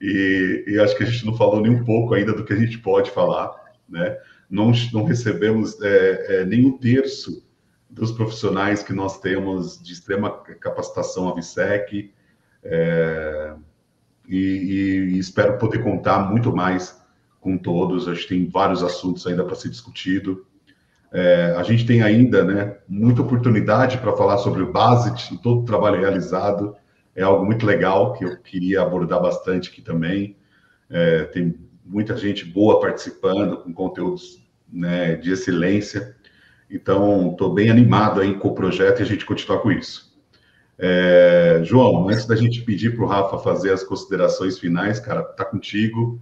E, e, acho que a gente não falou nem um pouco ainda do que a gente pode falar, né? Não, não recebemos é, é, nem um terço dos profissionais que nós temos de extrema capacitação a VSEC, é, e, e, espero poder contar muito mais com todos. Acho que tem vários assuntos ainda para ser discutido. É, a gente tem ainda né, muita oportunidade para falar sobre o BASIT e todo o trabalho realizado é algo muito legal que eu queria abordar bastante aqui também. É, tem muita gente boa participando, com conteúdos né, de excelência. Então, estou bem animado aí com o projeto e a gente continuar com isso. É, João, antes da gente pedir para o Rafa fazer as considerações finais, cara, tá contigo.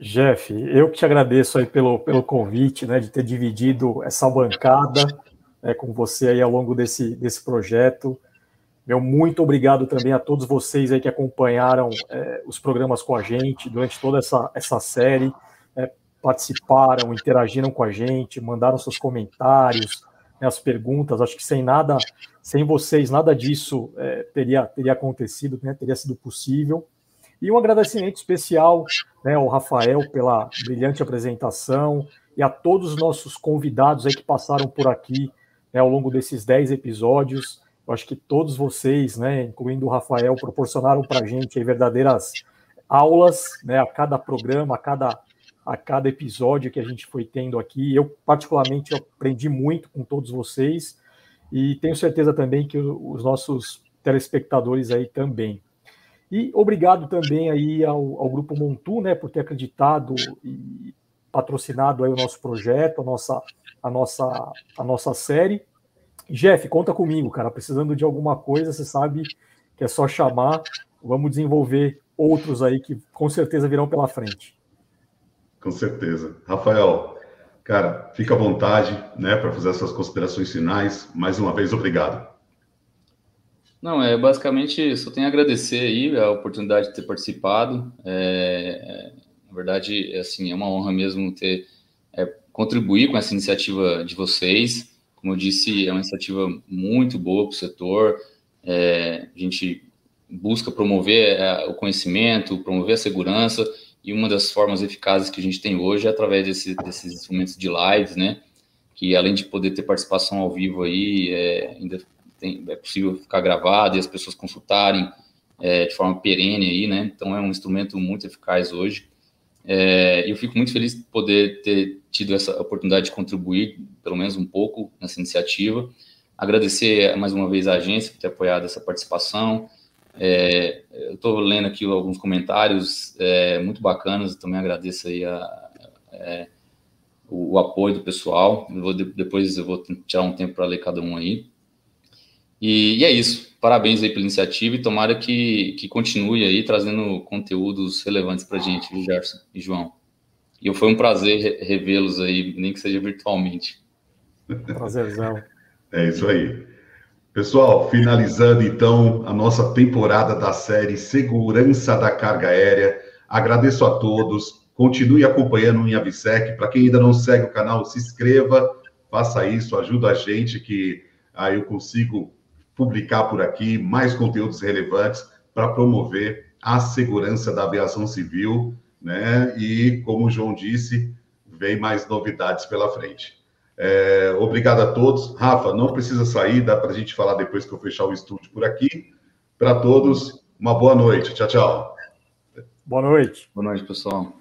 Jeff, eu que te agradeço aí pelo, pelo convite, né, de ter dividido essa bancada né, com você aí ao longo desse, desse projeto. Meu muito obrigado também a todos vocês aí que acompanharam é, os programas com a gente durante toda essa, essa série, é, participaram, interagiram com a gente, mandaram seus comentários, né, as perguntas. Acho que sem nada, sem vocês, nada disso é, teria, teria acontecido, né, teria sido possível. E um agradecimento especial né, ao Rafael pela brilhante apresentação e a todos os nossos convidados aí que passaram por aqui né, ao longo desses 10 episódios. Eu acho que todos vocês, né, incluindo o Rafael, proporcionaram para a gente verdadeiras aulas né, a cada programa, a cada, a cada episódio que a gente foi tendo aqui. Eu, particularmente, aprendi muito com todos vocês e tenho certeza também que os nossos telespectadores aí também. E obrigado também aí ao, ao Grupo Montu, né, por ter acreditado e patrocinado aí o nosso projeto, a nossa, a nossa, a nossa série. Jeff, conta comigo, cara. Precisando de alguma coisa, você sabe que é só chamar. Vamos desenvolver outros aí que com certeza virão pela frente. Com certeza. Rafael, cara, fica à vontade, né, para fazer essas considerações finais. Mais uma vez, obrigado. Não, é basicamente só tenho a agradecer aí a oportunidade de ter participado. É, na verdade, é assim, é uma honra mesmo ter é, contribuir com essa iniciativa de vocês. Como eu disse, é uma iniciativa muito boa para o setor. É, a gente busca promover é, o conhecimento, promover a segurança, e uma das formas eficazes que a gente tem hoje é através desse, desses instrumentos de lives, né? Que além de poder ter participação ao vivo aí, é, ainda tem, é possível ficar gravado e as pessoas consultarem é, de forma perene aí, né? Então é um instrumento muito eficaz hoje. É, eu fico muito feliz de poder ter tido essa oportunidade de contribuir, pelo menos um pouco, nessa iniciativa. Agradecer mais uma vez a agência por ter apoiado essa participação. É, eu estou lendo aqui alguns comentários é, muito bacanas, também agradeço aí a, é, o, o, apoio do pessoal. Eu vou, depois eu vou tirar um tempo para ler cada um aí. E, e, é isso. Parabéns aí pela iniciativa e tomara que, que continue aí trazendo conteúdos relevantes para a gente, viu, Gerson e João. E foi um prazer revê-los aí, nem que seja virtualmente. Prazerzão. É isso aí. Pessoal, finalizando então a nossa temporada da série Segurança da Carga Aérea. Agradeço a todos. Continue acompanhando o Inhavisec. Para quem ainda não segue o canal, se inscreva, faça isso, ajuda a gente que aí eu consigo publicar por aqui mais conteúdos relevantes para promover a segurança da aviação civil, né? E, como o João disse, vem mais novidades pela frente. É, obrigado a todos. Rafa, não precisa sair, dá para a gente falar depois que eu fechar o estúdio por aqui. Para todos, uma boa noite. Tchau, tchau. Boa noite. Boa noite, pessoal.